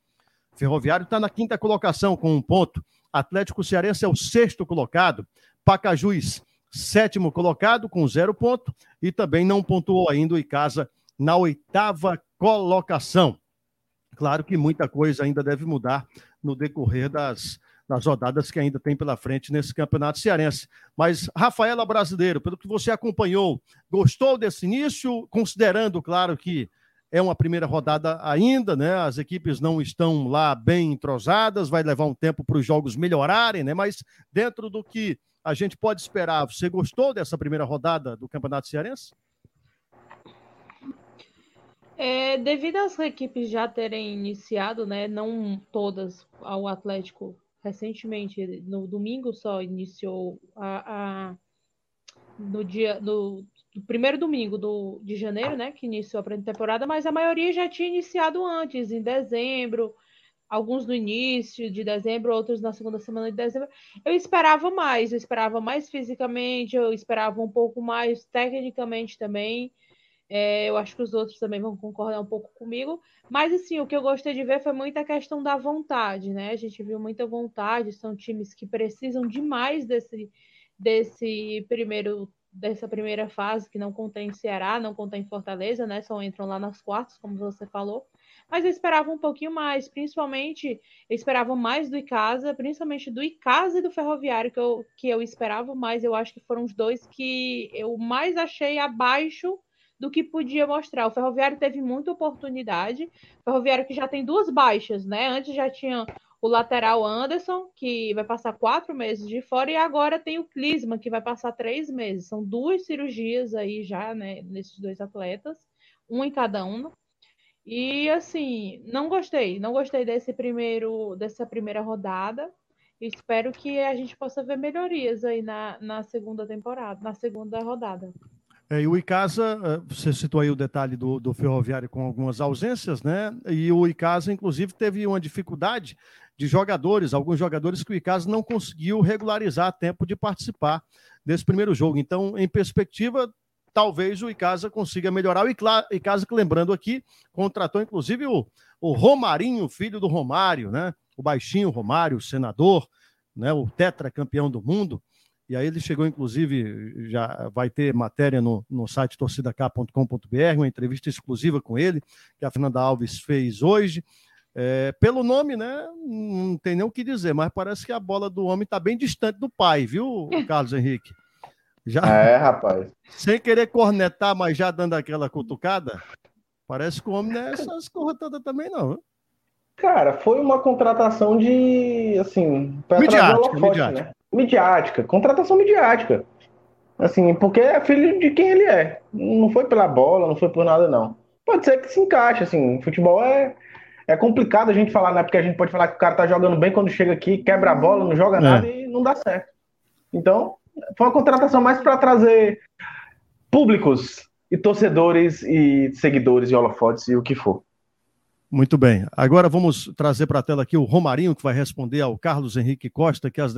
Ferroviário está na quinta colocação com um ponto. Atlético Cearense é o sexto colocado. Pacajus, sétimo colocado com zero ponto. E também não pontuou ainda o Icasa na oitava colocação. Claro que muita coisa ainda deve mudar no decorrer das, nas rodadas que ainda tem pela frente nesse campeonato cearense. Mas, Rafaela Brasileiro, pelo que você acompanhou, gostou desse início? Considerando, claro, que é uma primeira rodada ainda, né? As equipes não estão lá bem entrosadas, vai levar um tempo para os jogos melhorarem, né? Mas dentro do que a gente pode esperar, você gostou dessa primeira rodada do Campeonato Cearense? É, devido às equipes já terem iniciado, né? Não todas, ao Atlético recentemente, no domingo só iniciou a, a no dia no, no, primeiro domingo do, de janeiro, né, que iniciou a pré-temporada, mas a maioria já tinha iniciado antes, em dezembro, alguns no início de dezembro, outros na segunda semana de dezembro. Eu esperava mais, eu esperava mais fisicamente, eu esperava um pouco mais tecnicamente também. É, eu acho que os outros também vão concordar um pouco comigo. Mas, assim, o que eu gostei de ver foi muita questão da vontade, né? A gente viu muita vontade, são times que precisam demais desse, desse primeiro dessa primeira fase, que não contém Ceará, não contém Fortaleza, né? Só entram lá nas quartas, como você falou. Mas eu esperava um pouquinho mais, principalmente, eu esperava mais do Icasa, principalmente do Icasa e do Ferroviário, que eu, que eu esperava mais. Eu acho que foram os dois que eu mais achei abaixo do que podia mostrar. O Ferroviário teve muita oportunidade. O Ferroviário que já tem duas baixas, né? Antes já tinha o lateral Anderson, que vai passar quatro meses de fora, e agora tem o Clisma, que vai passar três meses. São duas cirurgias aí já, né, nesses dois atletas, um em cada um. E assim, não gostei, não gostei desse primeiro, dessa primeira rodada. Espero que a gente possa ver melhorias aí na, na segunda temporada, na segunda rodada. É, e o Icasa, é, você citou aí o detalhe do, do Ferroviário com algumas ausências, né? E o Icasa, inclusive, teve uma dificuldade de jogadores, alguns jogadores que o Icasa não conseguiu regularizar a tempo de participar desse primeiro jogo. Então, em perspectiva, talvez o Icasa consiga melhorar. O Icasa, lembrando aqui, contratou inclusive o, o Romarinho, filho do Romário, né? O baixinho Romário, senador, né? o tetracampeão do mundo. E aí ele chegou, inclusive, já vai ter matéria no, no site torcidak.com.br, uma entrevista exclusiva com ele, que a Fernanda Alves fez hoje. É, pelo nome, né? Não tem nem o que dizer, mas parece que a bola do homem está bem distante do pai, viu, [LAUGHS] Carlos Henrique? Já, é, rapaz. Sem querer cornetar, mas já dando aquela cutucada, parece que o homem não é essas coisas todas também, não. Cara, foi uma contratação de, assim, para midiática, midiática. Né? Midiática, contratação midiática. Assim, porque é filho de quem ele é. Não foi pela bola, não foi por nada, não. Pode ser que se encaixe, assim. Futebol é, é complicado a gente falar, né? Porque a gente pode falar que o cara tá jogando bem quando chega aqui, quebra a bola, não joga é. nada e não dá certo. Então, foi uma contratação mais para trazer públicos e torcedores e seguidores de holofotes e o que for. Muito bem. Agora vamos trazer para a tela aqui o Romarinho, que vai responder ao Carlos Henrique Costa, que as.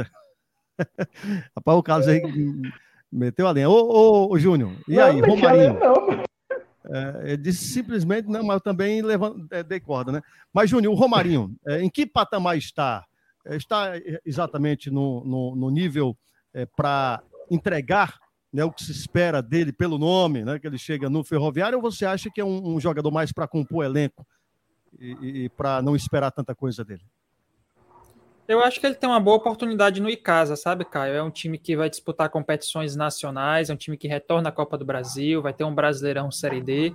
[LAUGHS] Rapaz, o Carlos aí meteu a linha. Ô, ô, ô Júnior, e não, aí, Romarinho? É, ele disse simplesmente, não, mas eu também levanto, é, dei corda, né? Mas, Júnior, o Romarinho, é, em que patamar está? É, está exatamente no, no, no nível é, para entregar né, o que se espera dele pelo nome, né, que ele chega no Ferroviário, ou você acha que é um, um jogador mais para compor elenco e, e para não esperar tanta coisa dele? Eu acho que ele tem uma boa oportunidade no Icasa, sabe, Caio? É um time que vai disputar competições nacionais, é um time que retorna à Copa do Brasil, vai ter um Brasileirão Série D,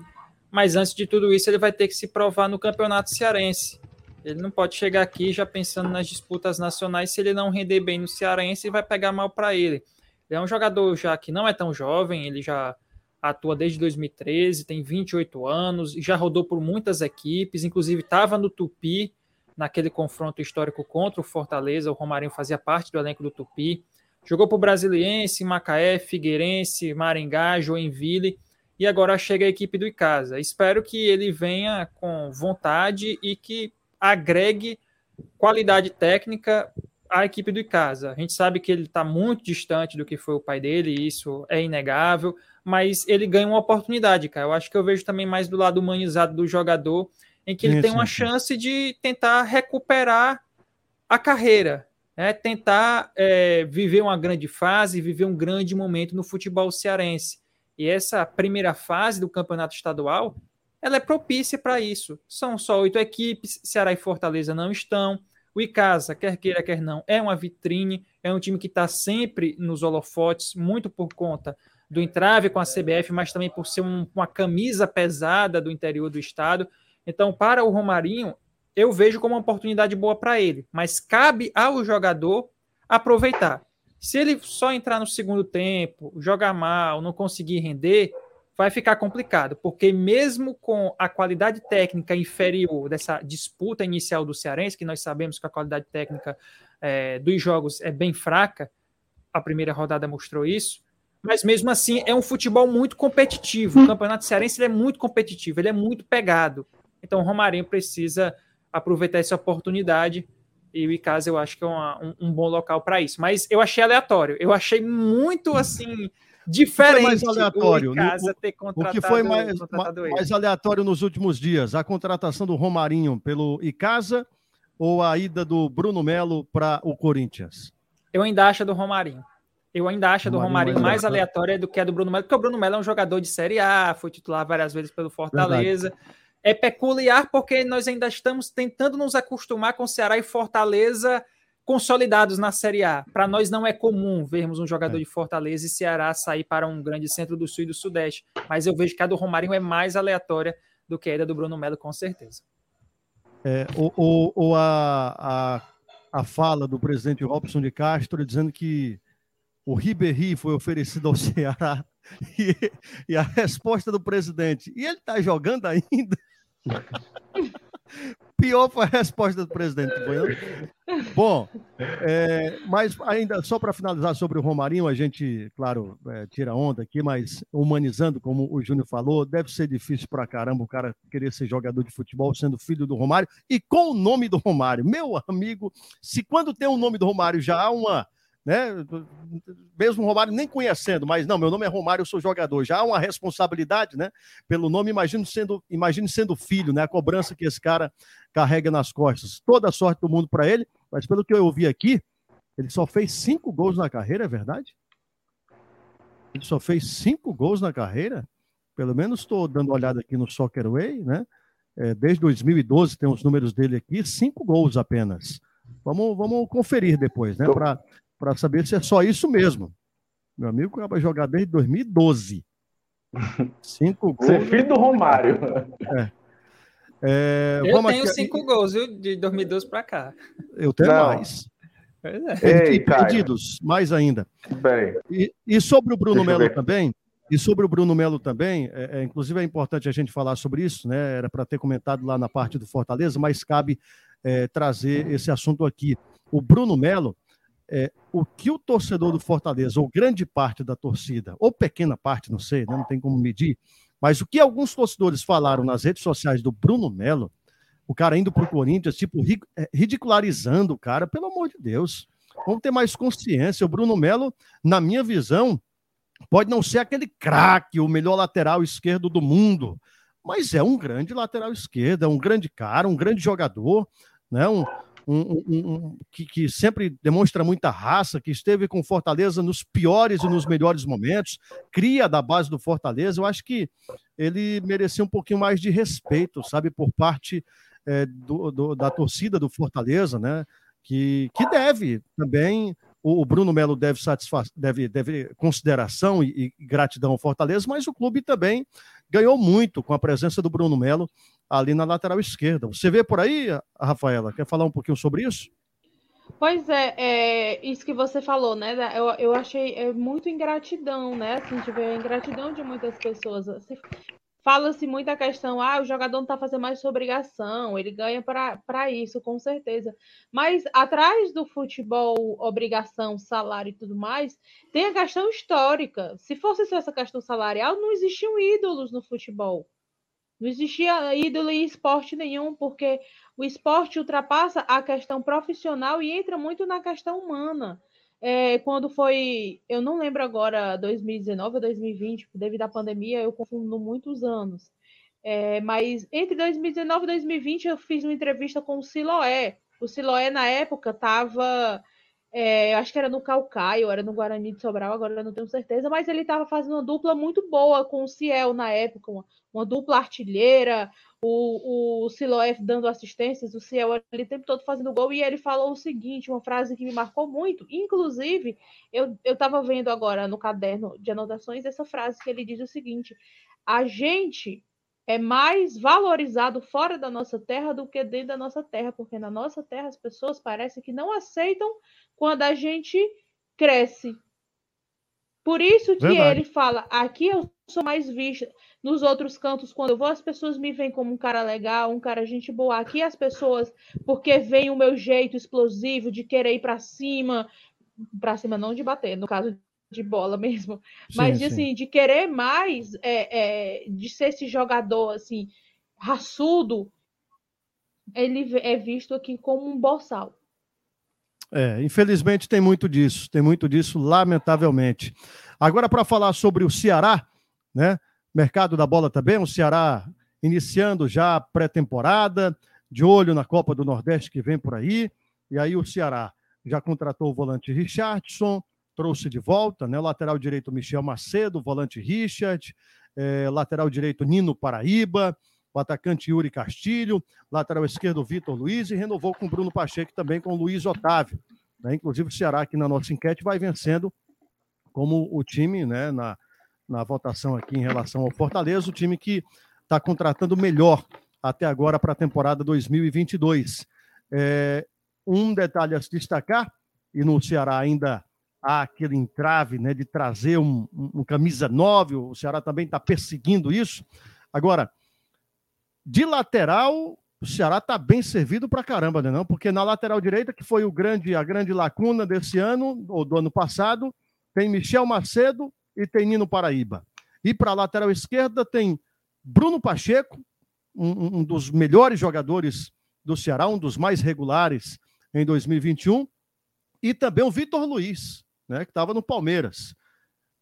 mas antes de tudo isso ele vai ter que se provar no Campeonato Cearense. Ele não pode chegar aqui já pensando nas disputas nacionais se ele não render bem no Cearense vai pegar mal para ele. Ele é um jogador já que não é tão jovem, ele já atua desde 2013, tem 28 anos, já rodou por muitas equipes, inclusive estava no Tupi, naquele confronto histórico contra o Fortaleza. O Romarinho fazia parte do elenco do Tupi. Jogou para o Brasiliense, Macaé, Figueirense, Maringá, Joinville e agora chega a equipe do Icasa. Espero que ele venha com vontade e que agregue qualidade técnica à equipe do Icasa. A gente sabe que ele está muito distante do que foi o pai dele, e isso é inegável, mas ele ganha uma oportunidade, cara. Eu acho que eu vejo também mais do lado humanizado do jogador em que ele tem uma chance de tentar recuperar a carreira, né? tentar é, viver uma grande fase, viver um grande momento no futebol cearense. E essa primeira fase do campeonato estadual, ela é propícia para isso. São só oito equipes, Ceará e Fortaleza não estão. O Icasa, quer queira, quer não, é uma vitrine, é um time que está sempre nos holofotes, muito por conta do entrave com a CBF, mas também por ser um, uma camisa pesada do interior do estado. Então, para o Romarinho, eu vejo como uma oportunidade boa para ele, mas cabe ao jogador aproveitar. Se ele só entrar no segundo tempo, jogar mal, não conseguir render, vai ficar complicado, porque mesmo com a qualidade técnica inferior dessa disputa inicial do Cearense, que nós sabemos que a qualidade técnica é, dos jogos é bem fraca, a primeira rodada mostrou isso, mas mesmo assim é um futebol muito competitivo. O Campeonato Cearense é muito competitivo, ele é muito pegado. Então o Romarinho precisa aproveitar essa oportunidade e o Icasa eu acho que é uma, um, um, bom local para isso. Mas eu achei aleatório, eu achei muito assim diferente mais aleatório, o, Icasa ter o que foi mais, mais aleatório nos últimos dias? A contratação do Romarinho pelo Icasa ou a ida do Bruno Melo para o Corinthians? Eu ainda acho do Romarinho. Eu ainda acho do Romarinho mais, mais aleatória do que a do Bruno Melo, porque o Bruno Melo é um jogador de Série A, foi titular várias vezes pelo Fortaleza. Verdade. É peculiar porque nós ainda estamos tentando nos acostumar com Ceará e Fortaleza consolidados na Série A. Para nós não é comum vermos um jogador é. de Fortaleza e Ceará sair para um grande centro do Sul e do Sudeste, mas eu vejo que a do Romarinho é mais aleatória do que a do Bruno Melo, com certeza. É, ou, ou a, a, a fala do presidente Robson de Castro dizendo que o Ribéry foi oferecido ao [LAUGHS] Ceará e, e, a resposta do presidente, e ele está jogando ainda? Pior foi a resposta do presidente. Bom, é, mas ainda só para finalizar sobre o Romarinho, a gente, claro, é, tira onda aqui, mas humanizando, como o Júnior falou, deve ser difícil para caramba o cara querer ser jogador de futebol sendo filho do Romário e com o nome do Romário. Meu amigo, se quando tem o nome do Romário já há uma né? Mesmo Romário nem conhecendo, mas não, meu nome é Romário, eu sou jogador. Já há uma responsabilidade, né? Pelo nome, imagino sendo, imagine sendo filho, né? A cobrança que esse cara carrega nas costas. Toda a sorte do mundo para ele, mas pelo que eu ouvi aqui, ele só fez cinco gols na carreira, é verdade? Ele só fez cinco gols na carreira? Pelo menos estou dando uma olhada aqui no Soccer Way, né? É, desde 2012 tem os números dele aqui, cinco gols apenas. Vamos, vamos conferir depois, né? Para para saber se é só isso mesmo. Meu amigo acaba de jogar desde 2012. [LAUGHS] Cinco gols. Você é filho do Romário. É. É, eu tenho aqui... cinco gols viu, de 2012 para cá. Eu tenho Não. mais. É. Ei, perdidos, mais ainda. E, e, sobre o Bruno Melo também, e sobre o Bruno Melo também, é, é, inclusive é importante a gente falar sobre isso, né? Era para ter comentado lá na parte do Fortaleza, mas cabe é, trazer esse assunto aqui. O Bruno Melo, é, o que o torcedor do Fortaleza, ou grande parte da torcida, ou pequena parte, não sei, né, não tem como medir, mas o que alguns torcedores falaram nas redes sociais do Bruno Melo, o cara indo para o Corinthians, tipo, é, ridicularizando o cara, pelo amor de Deus. Vamos ter mais consciência. O Bruno Melo, na minha visão, pode não ser aquele craque, o melhor lateral esquerdo do mundo, mas é um grande lateral esquerdo, é um grande cara, um grande jogador, né? Um, um, um, um que, que, sempre demonstra muita raça, que esteve com Fortaleza nos piores e nos melhores momentos, cria da base do Fortaleza. Eu acho que ele merecia um pouquinho mais de respeito, sabe, por parte é, do, do, da torcida do Fortaleza, né? Que, que deve também o Bruno Melo deve, deve, deve consideração e, e, gratidão ao Fortaleza, mas o clube também ganhou muito com a presença do Bruno Melo ali na lateral esquerda. Você vê por aí, Rafaela? Quer falar um pouquinho sobre isso? Pois é, é isso que você falou, né? Eu, eu achei é, muito ingratidão, né? Assim, a ingratidão de muitas pessoas. Assim, Fala-se muito a questão, ah, o jogador não está fazendo mais sua obrigação, ele ganha para isso, com certeza. Mas atrás do futebol, obrigação, salário e tudo mais, tem a questão histórica. Se fosse só essa questão salarial, não existiam ídolos no futebol. Não existia ídolo em esporte nenhum, porque o esporte ultrapassa a questão profissional e entra muito na questão humana. É, quando foi, eu não lembro agora, 2019 ou 2020, devido à pandemia, eu confundo muitos anos. É, mas entre 2019 e 2020 eu fiz uma entrevista com o Siloé. O Siloé, na época, estava é, acho que era no Calcaio, era no Guarani de Sobral, agora não tenho certeza, mas ele estava fazendo uma dupla muito boa com o Ciel na época, uma, uma dupla artilheira, o, o Siloef dando assistências, o Ciel ali o tempo todo fazendo gol, e ele falou o seguinte, uma frase que me marcou muito, inclusive, eu estava vendo agora no caderno de anotações essa frase que ele diz o seguinte, a gente é mais valorizado fora da nossa terra do que dentro da nossa terra, porque na nossa terra as pessoas parecem que não aceitam quando a gente cresce. Por isso que Verdade. ele fala: aqui eu sou mais vista. Nos outros cantos, quando eu vou, as pessoas me veem como um cara legal, um cara gente boa. Aqui as pessoas, porque veem o meu jeito explosivo de querer ir para cima, para cima não de bater, no caso de bola mesmo, sim, mas de, assim, de querer mais, é, é, de ser esse jogador assim, raçudo, ele é visto aqui como um boçal. É, infelizmente tem muito disso, tem muito disso, lamentavelmente. Agora, para falar sobre o Ceará, né? Mercado da bola também, o Ceará iniciando já a pré-temporada, de olho na Copa do Nordeste que vem por aí. E aí o Ceará já contratou o volante Richardson, trouxe de volta, né? Lateral direito Michel Macedo, volante Richard, é, lateral direito Nino Paraíba, o atacante Yuri Castilho, lateral esquerdo Vitor Luiz e renovou com Bruno Pacheco também com Luiz Otávio. Né? Inclusive o Ceará aqui na nossa enquete vai vencendo como o time, né, na, na votação aqui em relação ao Fortaleza, o time que está contratando melhor até agora para a temporada 2022. É, um detalhe a se destacar, e no Ceará ainda há aquele entrave né, de trazer um, um, camisa 9, o Ceará também está perseguindo isso. Agora, de lateral, o Ceará está bem servido para caramba, né? Não? Porque na lateral direita, que foi o grande, a grande lacuna desse ano, ou do ano passado, tem Michel Macedo e tem Nino Paraíba. E para a lateral esquerda tem Bruno Pacheco, um, um, dos melhores jogadores do Ceará, um dos mais regulares em 2021, e também o Vitor Luiz, né, que estava no Palmeiras.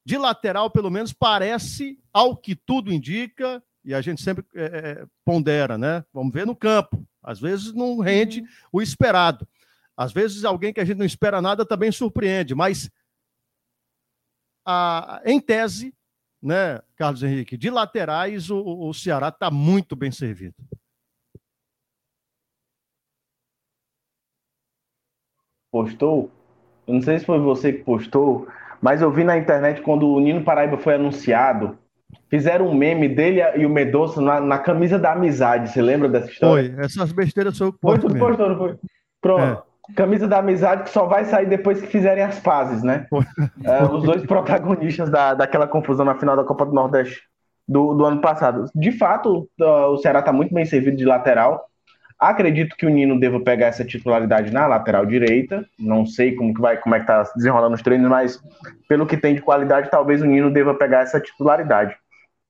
De lateral, pelo menos, parece, ao que tudo indica, e a gente sempre é, é, pondera, né? Vamos ver no campo. Às vezes não rende uhum. o esperado. Às vezes alguém que a gente não espera nada também surpreende, mas a, em tese, né, Carlos Henrique, de laterais o, o Ceará está muito bem servido. Postou eu não sei se foi você que postou, mas eu vi na internet quando o Nino Paraíba foi anunciado, fizeram um meme dele e o Medoça na, na camisa da amizade. Você lembra dessa história? Foi, essas besteiras sou eu que Foi, tu postou, não foi? Pronto. É. Camisa da amizade que só vai sair depois que fizerem as pazes, né? É, os dois protagonistas da, daquela confusão na final da Copa do Nordeste do, do ano passado. De fato, o Ceará está muito bem servido de lateral. Acredito que o Nino deva pegar essa titularidade na lateral direita. Não sei como que vai, como é que tá desenrolando os treinos, mas pelo que tem de qualidade, talvez o Nino deva pegar essa titularidade.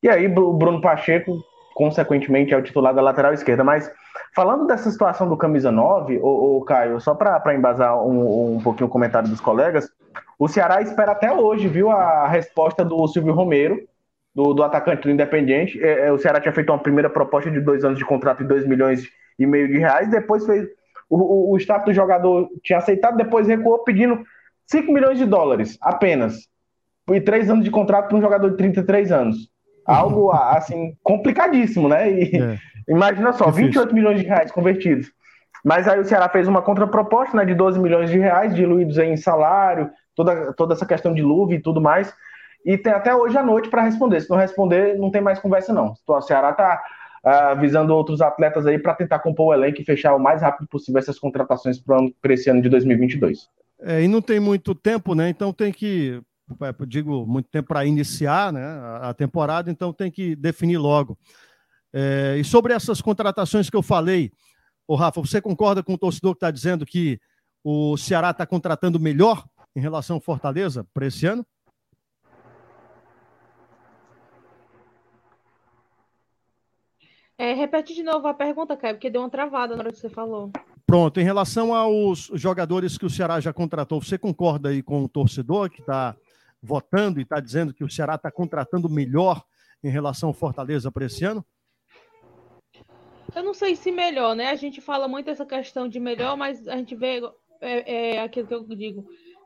E aí o Bruno Pacheco, consequentemente, é o titular da lateral esquerda. Mas falando dessa situação do camisa 9, o, Caio, só para embasar um, um pouquinho o comentário dos colegas, o Ceará espera até hoje, viu, a resposta do Silvio Romero, do, do atacante do Independente. É, é, o Ceará tinha feito uma primeira proposta de dois anos de contrato e dois milhões e meio de reais, depois fez. O, o, o staff do jogador tinha aceitado, depois recuou pedindo 5 milhões de dólares apenas. E três anos de contrato para um jogador de 33 anos. Algo [LAUGHS] assim, complicadíssimo, né? E, é. Imagina só, Difícil. 28 milhões de reais convertidos. Mas aí o Ceará fez uma contraproposta né, de 12 milhões de reais, diluídos em salário, toda, toda essa questão de luva e tudo mais. E tem até hoje à noite para responder. Se não responder, não tem mais conversa, não. Então, o Ceará está uh, visando outros atletas aí para tentar compor o elenco e fechar o mais rápido possível essas contratações para esse ano de 2022. É, e não tem muito tempo, né? Então tem que, é, digo, muito tempo para iniciar né, a temporada, então tem que definir logo. É, e sobre essas contratações que eu falei, o Rafa, você concorda com o torcedor que está dizendo que o Ceará está contratando melhor em relação ao Fortaleza para esse ano? É, repete de novo a pergunta, Caio, porque deu uma travada na hora que você falou. Pronto, em relação aos jogadores que o Ceará já contratou, você concorda aí com o torcedor que está votando e está dizendo que o Ceará está contratando melhor em relação ao Fortaleza para esse ano? Eu não sei se melhor, né? A gente fala muito essa questão de melhor, mas a gente vê é, é aquilo que eu digo.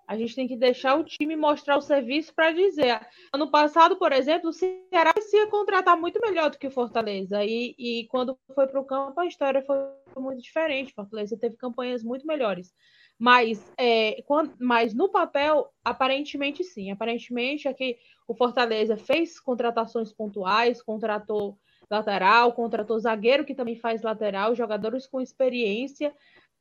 A gente tem que deixar o time mostrar o serviço para dizer. Ano passado, por exemplo, o Ceará se contratar muito melhor do que o Fortaleza. E, e quando foi para o campo, a história foi muito diferente. O Fortaleza teve campanhas muito melhores. Mas, é, quando, mas no papel, aparentemente sim. Aparentemente é que o Fortaleza fez contratações pontuais, contratou lateral, contratou zagueiro que também faz lateral, jogadores com experiência.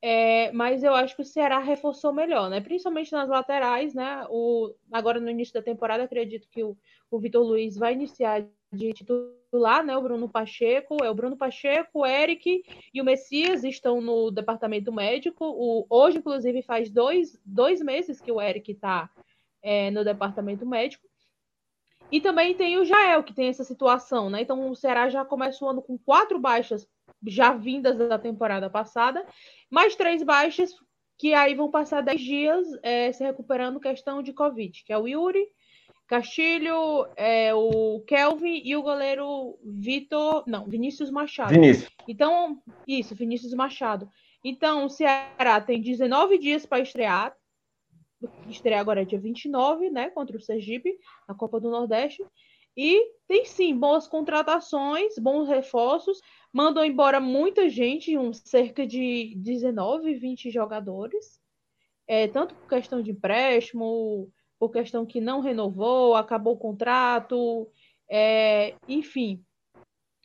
É, mas eu acho que o Ceará reforçou melhor, né? Principalmente nas laterais, né? O, agora no início da temporada, acredito que o, o Vitor Luiz vai iniciar de titular, né? O Bruno Pacheco, é o Bruno Pacheco, o Eric e o Messias estão no departamento médico. O, hoje, inclusive, faz dois, dois meses que o Eric está é, no departamento médico. E também tem o Jael, que tem essa situação, né? Então o Ceará já começa o ano com quatro baixas já vindas da temporada passada, mais três baixas que aí vão passar dez dias é, se recuperando questão de Covid, que é o Yuri, Castilho, é, o Kelvin e o goleiro Vitor, não, Vinícius Machado. Vinícius. Então, isso, Vinícius Machado. Então, o Ceará tem 19 dias para estrear. Estreia agora é dia 29, né, contra o Sergipe, na Copa do Nordeste. E tem sim boas contratações, bons reforços, mandou embora muita gente, um, cerca de 19, 20 jogadores, é, tanto por questão de empréstimo, por questão que não renovou, acabou o contrato, é, enfim.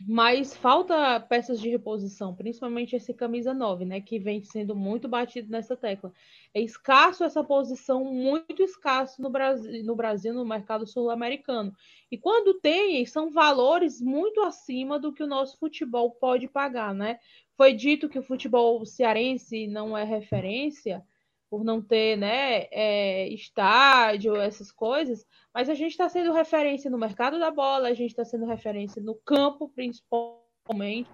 Mas falta peças de reposição, principalmente esse camisa 9, né, que vem sendo muito batido nessa tecla. É escasso essa posição, muito escasso no Brasil, no, Brasil, no mercado sul-americano. E quando tem, são valores muito acima do que o nosso futebol pode pagar, né? Foi dito que o futebol cearense não é referência, por não ter né, é, estádio, essas coisas, mas a gente está sendo referência no mercado da bola, a gente está sendo referência no campo, principalmente.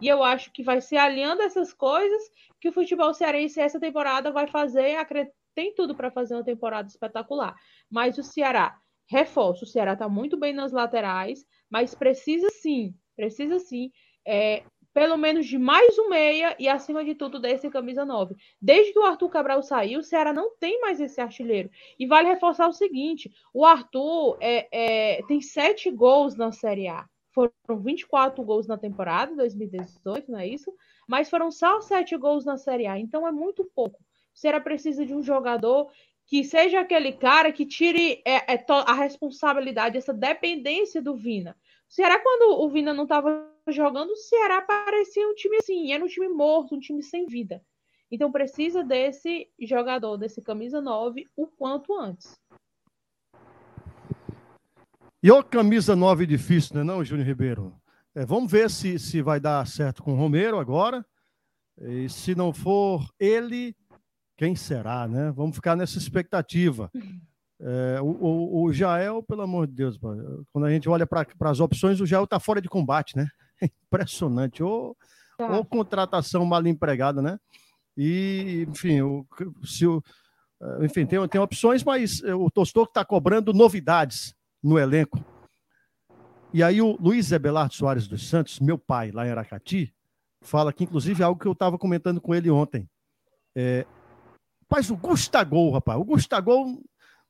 E eu acho que vai ser alinhando essas coisas que o futebol cearense essa temporada vai fazer. Tem tudo para fazer uma temporada espetacular. Mas o Ceará, reforço, o Ceará está muito bem nas laterais, mas precisa sim, precisa sim é, pelo menos de mais um meia e, acima de tudo, desse camisa 9. Desde que o Arthur Cabral saiu, o Ceará não tem mais esse artilheiro. E vale reforçar o seguinte: o Arthur é, é, tem sete gols na Série A. Foram 24 gols na temporada 2018, não é isso? Mas foram só sete gols na Série A. Então é muito pouco. O Ceará precisa de um jogador que seja aquele cara que tire é, é, a responsabilidade, essa dependência do Vina. O Ceará, quando o Vina não estava jogando, o Ceará parecia um time assim, era um time morto, um time sem vida. Então precisa desse jogador, desse camisa 9, o quanto antes. E o camisa 9 difícil, não é não, Júnior Ribeiro? É, vamos ver se, se vai dar certo com o Romero agora. E se não for ele, quem será, né? Vamos ficar nessa expectativa. [LAUGHS] É, o, o, o, Jael, pelo amor de Deus, quando a gente olha para as opções, o Jael está fora de combate, né? [LAUGHS] impressionante. Ou, tá. ou contratação mal empregada, né? E, enfim, o, se o, eh, enfim tem, tem opções, mas o Tostor está cobrando novidades no elenco. E aí o Luiz Ebelardo Soares dos Santos, meu pai, lá em Aracati, fala que, inclusive, é algo que eu estava comentando com ele ontem. É, mas o Gustagol, rapaz, o Gustagol,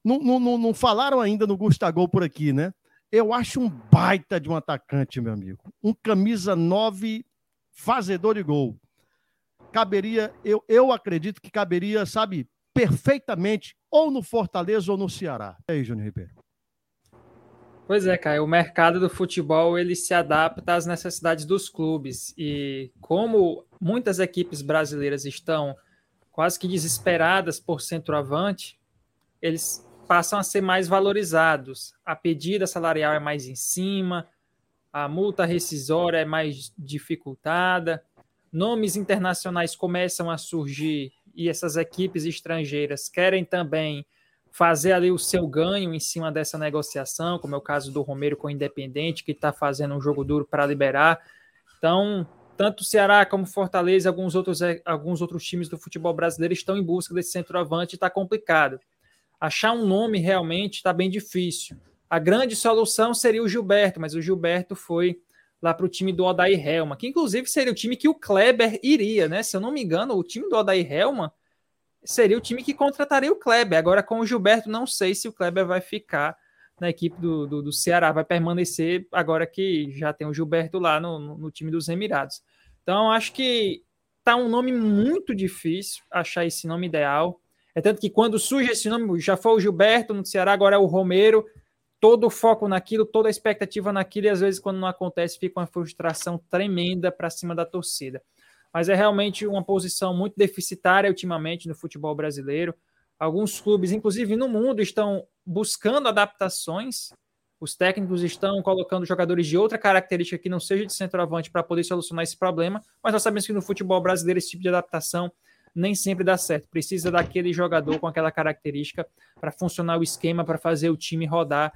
não, não, não, falaram ainda no Gustagol por aqui, né? Eu acho um baita de um atacante, meu amigo. Um camisa 9, fazedor de gol. Caberia, eu, eu acredito que caberia, sabe, perfeitamente ou no Fortaleza ou no Ceará. E aí, Júnior Ribeiro? Pois é, Caio, o mercado do futebol ele se adapta às necessidades dos clubes e como muitas equipes brasileiras estão quase que desesperadas por centroavante, eles passam a ser mais valorizados. A pedida salarial é mais em cima, a multa rescisória é mais dificultada, nomes internacionais começam a surgir e essas equipes estrangeiras querem também fazer ali o seu ganho em cima dessa negociação, como é o caso do Romero com o Independente, que está fazendo um jogo duro para liberar. Então, tanto o Ceará como Fortaleza, alguns outros, alguns outros times do futebol brasileiro estão em busca desse centroavante e está complicado achar um nome realmente está bem difícil. A grande solução seria o Gilberto, mas o Gilberto foi lá para o time do Odair Helma, que inclusive seria o time que o Kleber iria, né? Se eu não me engano, o time do Odair Helma seria o time que contrataria o Kleber. Agora, com o Gilberto, não sei se o Kleber vai ficar na equipe do, do, do Ceará, vai permanecer agora que já tem o Gilberto lá no, no, no time dos Emirados. Então, acho que tá um nome muito difícil achar esse nome ideal. É tanto que quando surge esse nome, já foi o Gilberto no Ceará, agora é o Romero, todo o foco naquilo, toda a expectativa naquilo, e às vezes, quando não acontece, fica uma frustração tremenda para cima da torcida. Mas é realmente uma posição muito deficitária ultimamente no futebol brasileiro. Alguns clubes, inclusive no mundo, estão buscando adaptações. Os técnicos estão colocando jogadores de outra característica que não seja de centroavante para poder solucionar esse problema. Mas nós sabemos que no futebol brasileiro esse tipo de adaptação nem sempre dá certo. Precisa daquele jogador com aquela característica para funcionar o esquema, para fazer o time rodar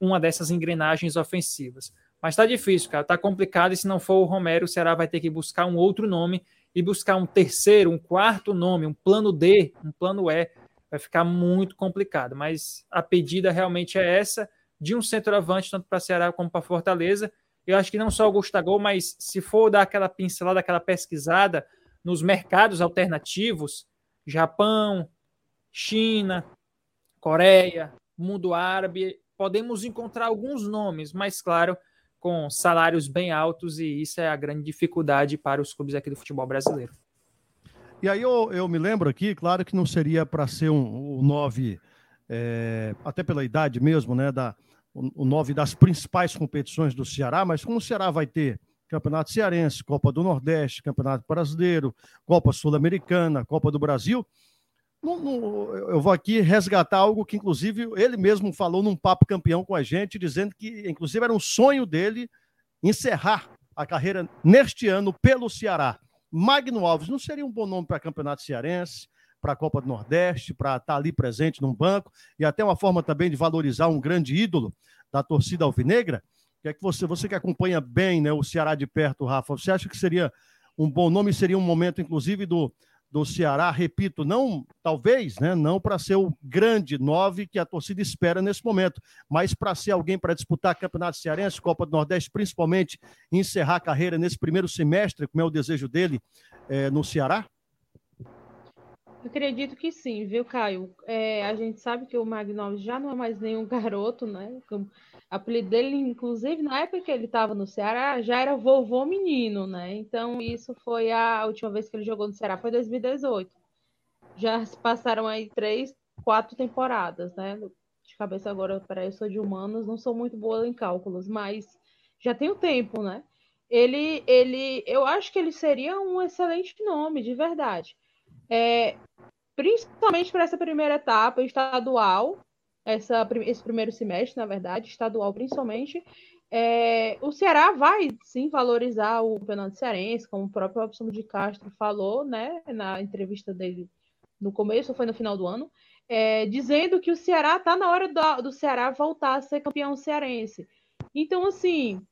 uma dessas engrenagens ofensivas. Mas tá difícil, cara, tá complicado e se não for o Romero, o Ceará vai ter que buscar um outro nome e buscar um terceiro, um quarto nome, um plano D, um plano E, vai ficar muito complicado. Mas a pedida realmente é essa de um centroavante tanto para Ceará como para Fortaleza. Eu acho que não só o Gustavo, mas se for dar aquela pincelada, aquela pesquisada nos mercados alternativos, Japão, China, Coreia, mundo árabe, podemos encontrar alguns nomes, mas claro, com salários bem altos, e isso é a grande dificuldade para os clubes aqui do futebol brasileiro. E aí eu, eu me lembro aqui, claro que não seria para ser um, o 9, é, até pela idade mesmo, né, da, o 9 das principais competições do Ceará, mas como o Ceará vai ter Campeonato Cearense, Copa do Nordeste, Campeonato Brasileiro, Copa Sul-Americana, Copa do Brasil, não, não, eu vou aqui resgatar algo que, inclusive, ele mesmo falou num papo campeão com a gente, dizendo que, inclusive, era um sonho dele encerrar a carreira neste ano pelo Ceará. Magno Alves não seria um bom nome para Campeonato Cearense, para a Copa do Nordeste, para estar ali presente num banco e até uma forma também de valorizar um grande ídolo da torcida alvinegra? Que é que você, você que acompanha bem né, o Ceará de perto, Rafa, você acha que seria um bom nome, seria um momento, inclusive, do, do Ceará, repito, não, talvez, né, não para ser o grande nove que a torcida espera nesse momento, mas para ser alguém para disputar Campeonato Cearense, Copa do Nordeste, principalmente encerrar a carreira nesse primeiro semestre, como é o desejo dele é, no Ceará? Acredito que sim, viu, Caio? É, a gente sabe que o Magnópolis já não é mais nenhum [LAUGHS] garoto, né? O apelido dele, inclusive, na época que ele estava no Ceará, já era vovô menino, né? Então, isso foi a última vez que ele jogou no Ceará, foi 2018. Já passaram aí três, quatro temporadas, né? De cabeça agora, para eu sou de humanos, não sou muito boa em cálculos, mas já tem o tempo, né? Ele, ele, eu acho que ele seria um excelente nome, de verdade. É, principalmente para essa primeira etapa estadual, essa, esse primeiro semestre, na verdade, estadual principalmente, é, o Ceará vai sim valorizar o campeonato cearense, como o próprio Robson de Castro falou, né, na entrevista dele no começo, ou foi no final do ano, é, dizendo que o Ceará está na hora do, do Ceará voltar a ser campeão cearense. Então, assim,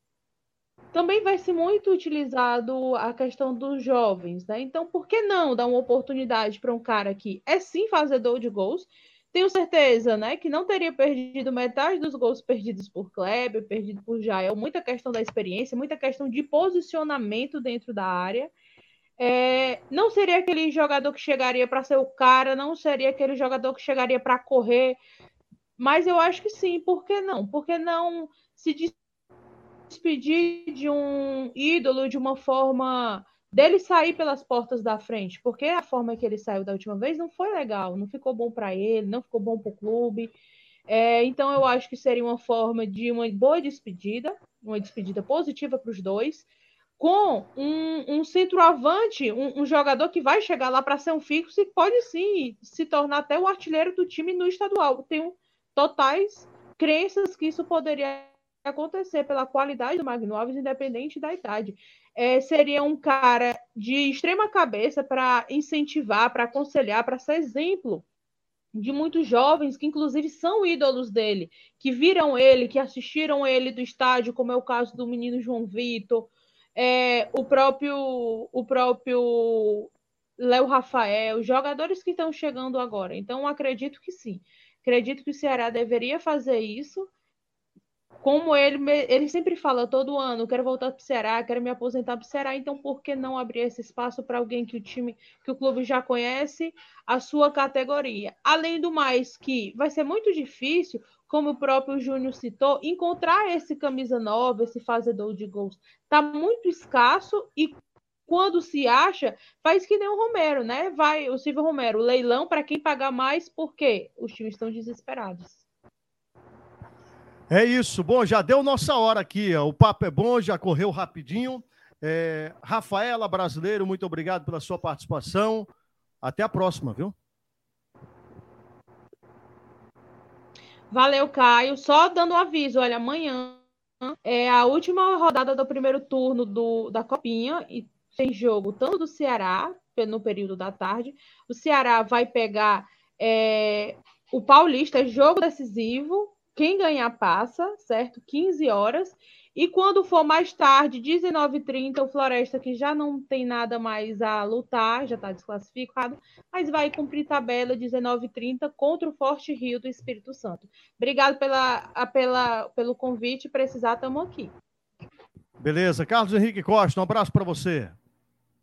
também vai ser muito utilizado a questão dos jovens, né? Então, por que não dar uma oportunidade para um cara que é sim fazedor de gols tenho certeza, né, que não teria perdido metade dos gols perdidos por Kleber, perdido por Jael, muita questão da experiência, muita questão de posicionamento dentro da área. É, não seria aquele jogador que chegaria para ser o cara, não seria aquele jogador que chegaria para correr, mas eu acho que sim, por que não? Por que não se despedir de um ídolo de uma forma dele sair pelas portas da frente, porque a forma que ele saiu da última vez não foi legal, não ficou bom para ele, não ficou bom para o clube. É, então eu acho que seria uma forma de uma boa despedida, uma despedida positiva para os dois, com um, um centroavante, um, um, jogador que vai chegar lá para ser um fixo e pode sim se tornar até o artilheiro do time no estadual. Tenho totais crenças que isso poderia acontecer pela qualidade do Magno Alves, independente da idade é, seria um cara de extrema cabeça para incentivar, para aconselhar, para ser exemplo de muitos jovens que, inclusive, são ídolos dele, que viram ele, que assistiram ele do estádio, como é o caso do menino João Vitor, é, o próprio o próprio Léo Rafael, jogadores que estão chegando agora. Então, acredito que sim. Acredito que o Ceará deveria fazer isso como ele, ele sempre fala todo ano, quero voltar para o Ceará, quero me aposentar para o Ceará, então por que não abrir esse espaço para alguém que o time, que o clube já conhece, a sua categoria? Além do mais, que vai ser muito difícil, como o próprio Júnior citou, encontrar esse camisa nova, esse fazedor de gols. Está muito escasso e quando se acha, faz que nem o Romero, né? Vai o Silvio Romero, leilão para quem pagar mais, porque os times estão desesperados. É isso. Bom, já deu nossa hora aqui. Ó. O papo é bom, já correu rapidinho. É, Rafaela, brasileiro, muito obrigado pela sua participação. Até a próxima, viu? Valeu, Caio. Só dando um aviso, olha, amanhã é a última rodada do primeiro turno do, da Copinha e tem jogo tanto do Ceará, no período da tarde. O Ceará vai pegar é, o Paulista, jogo decisivo, quem ganhar passa, certo? 15 horas. E quando for mais tarde, 19h30, o Floresta, que já não tem nada mais a lutar, já está desclassificado, mas vai cumprir tabela 19h30 contra o Forte Rio do Espírito Santo. Obrigado pela, pela, pelo convite. Precisar, estamos aqui. Beleza. Carlos Henrique Costa, um abraço para você.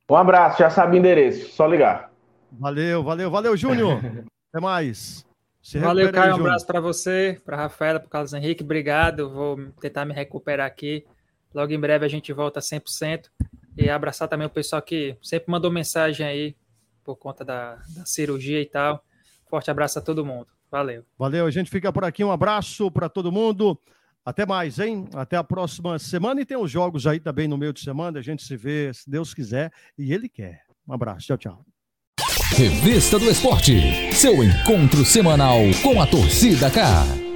Um abraço, já sabe o endereço, só ligar. Valeu, valeu, valeu, Júnior. [LAUGHS] Até mais. Se Valeu, Caio. Um abraço para você, para Rafaela, para Carlos Henrique. Obrigado. Vou tentar me recuperar aqui. Logo em breve a gente volta 100%. E abraçar também o pessoal que sempre mandou mensagem aí por conta da, da cirurgia e tal. Forte abraço a todo mundo. Valeu. Valeu. A gente fica por aqui. Um abraço para todo mundo. Até mais, hein? Até a próxima semana. E tem os jogos aí também no meio de semana. A gente se vê, se Deus quiser. E Ele quer. Um abraço. Tchau, tchau. Revista do Esporte, seu encontro semanal com a torcida cá.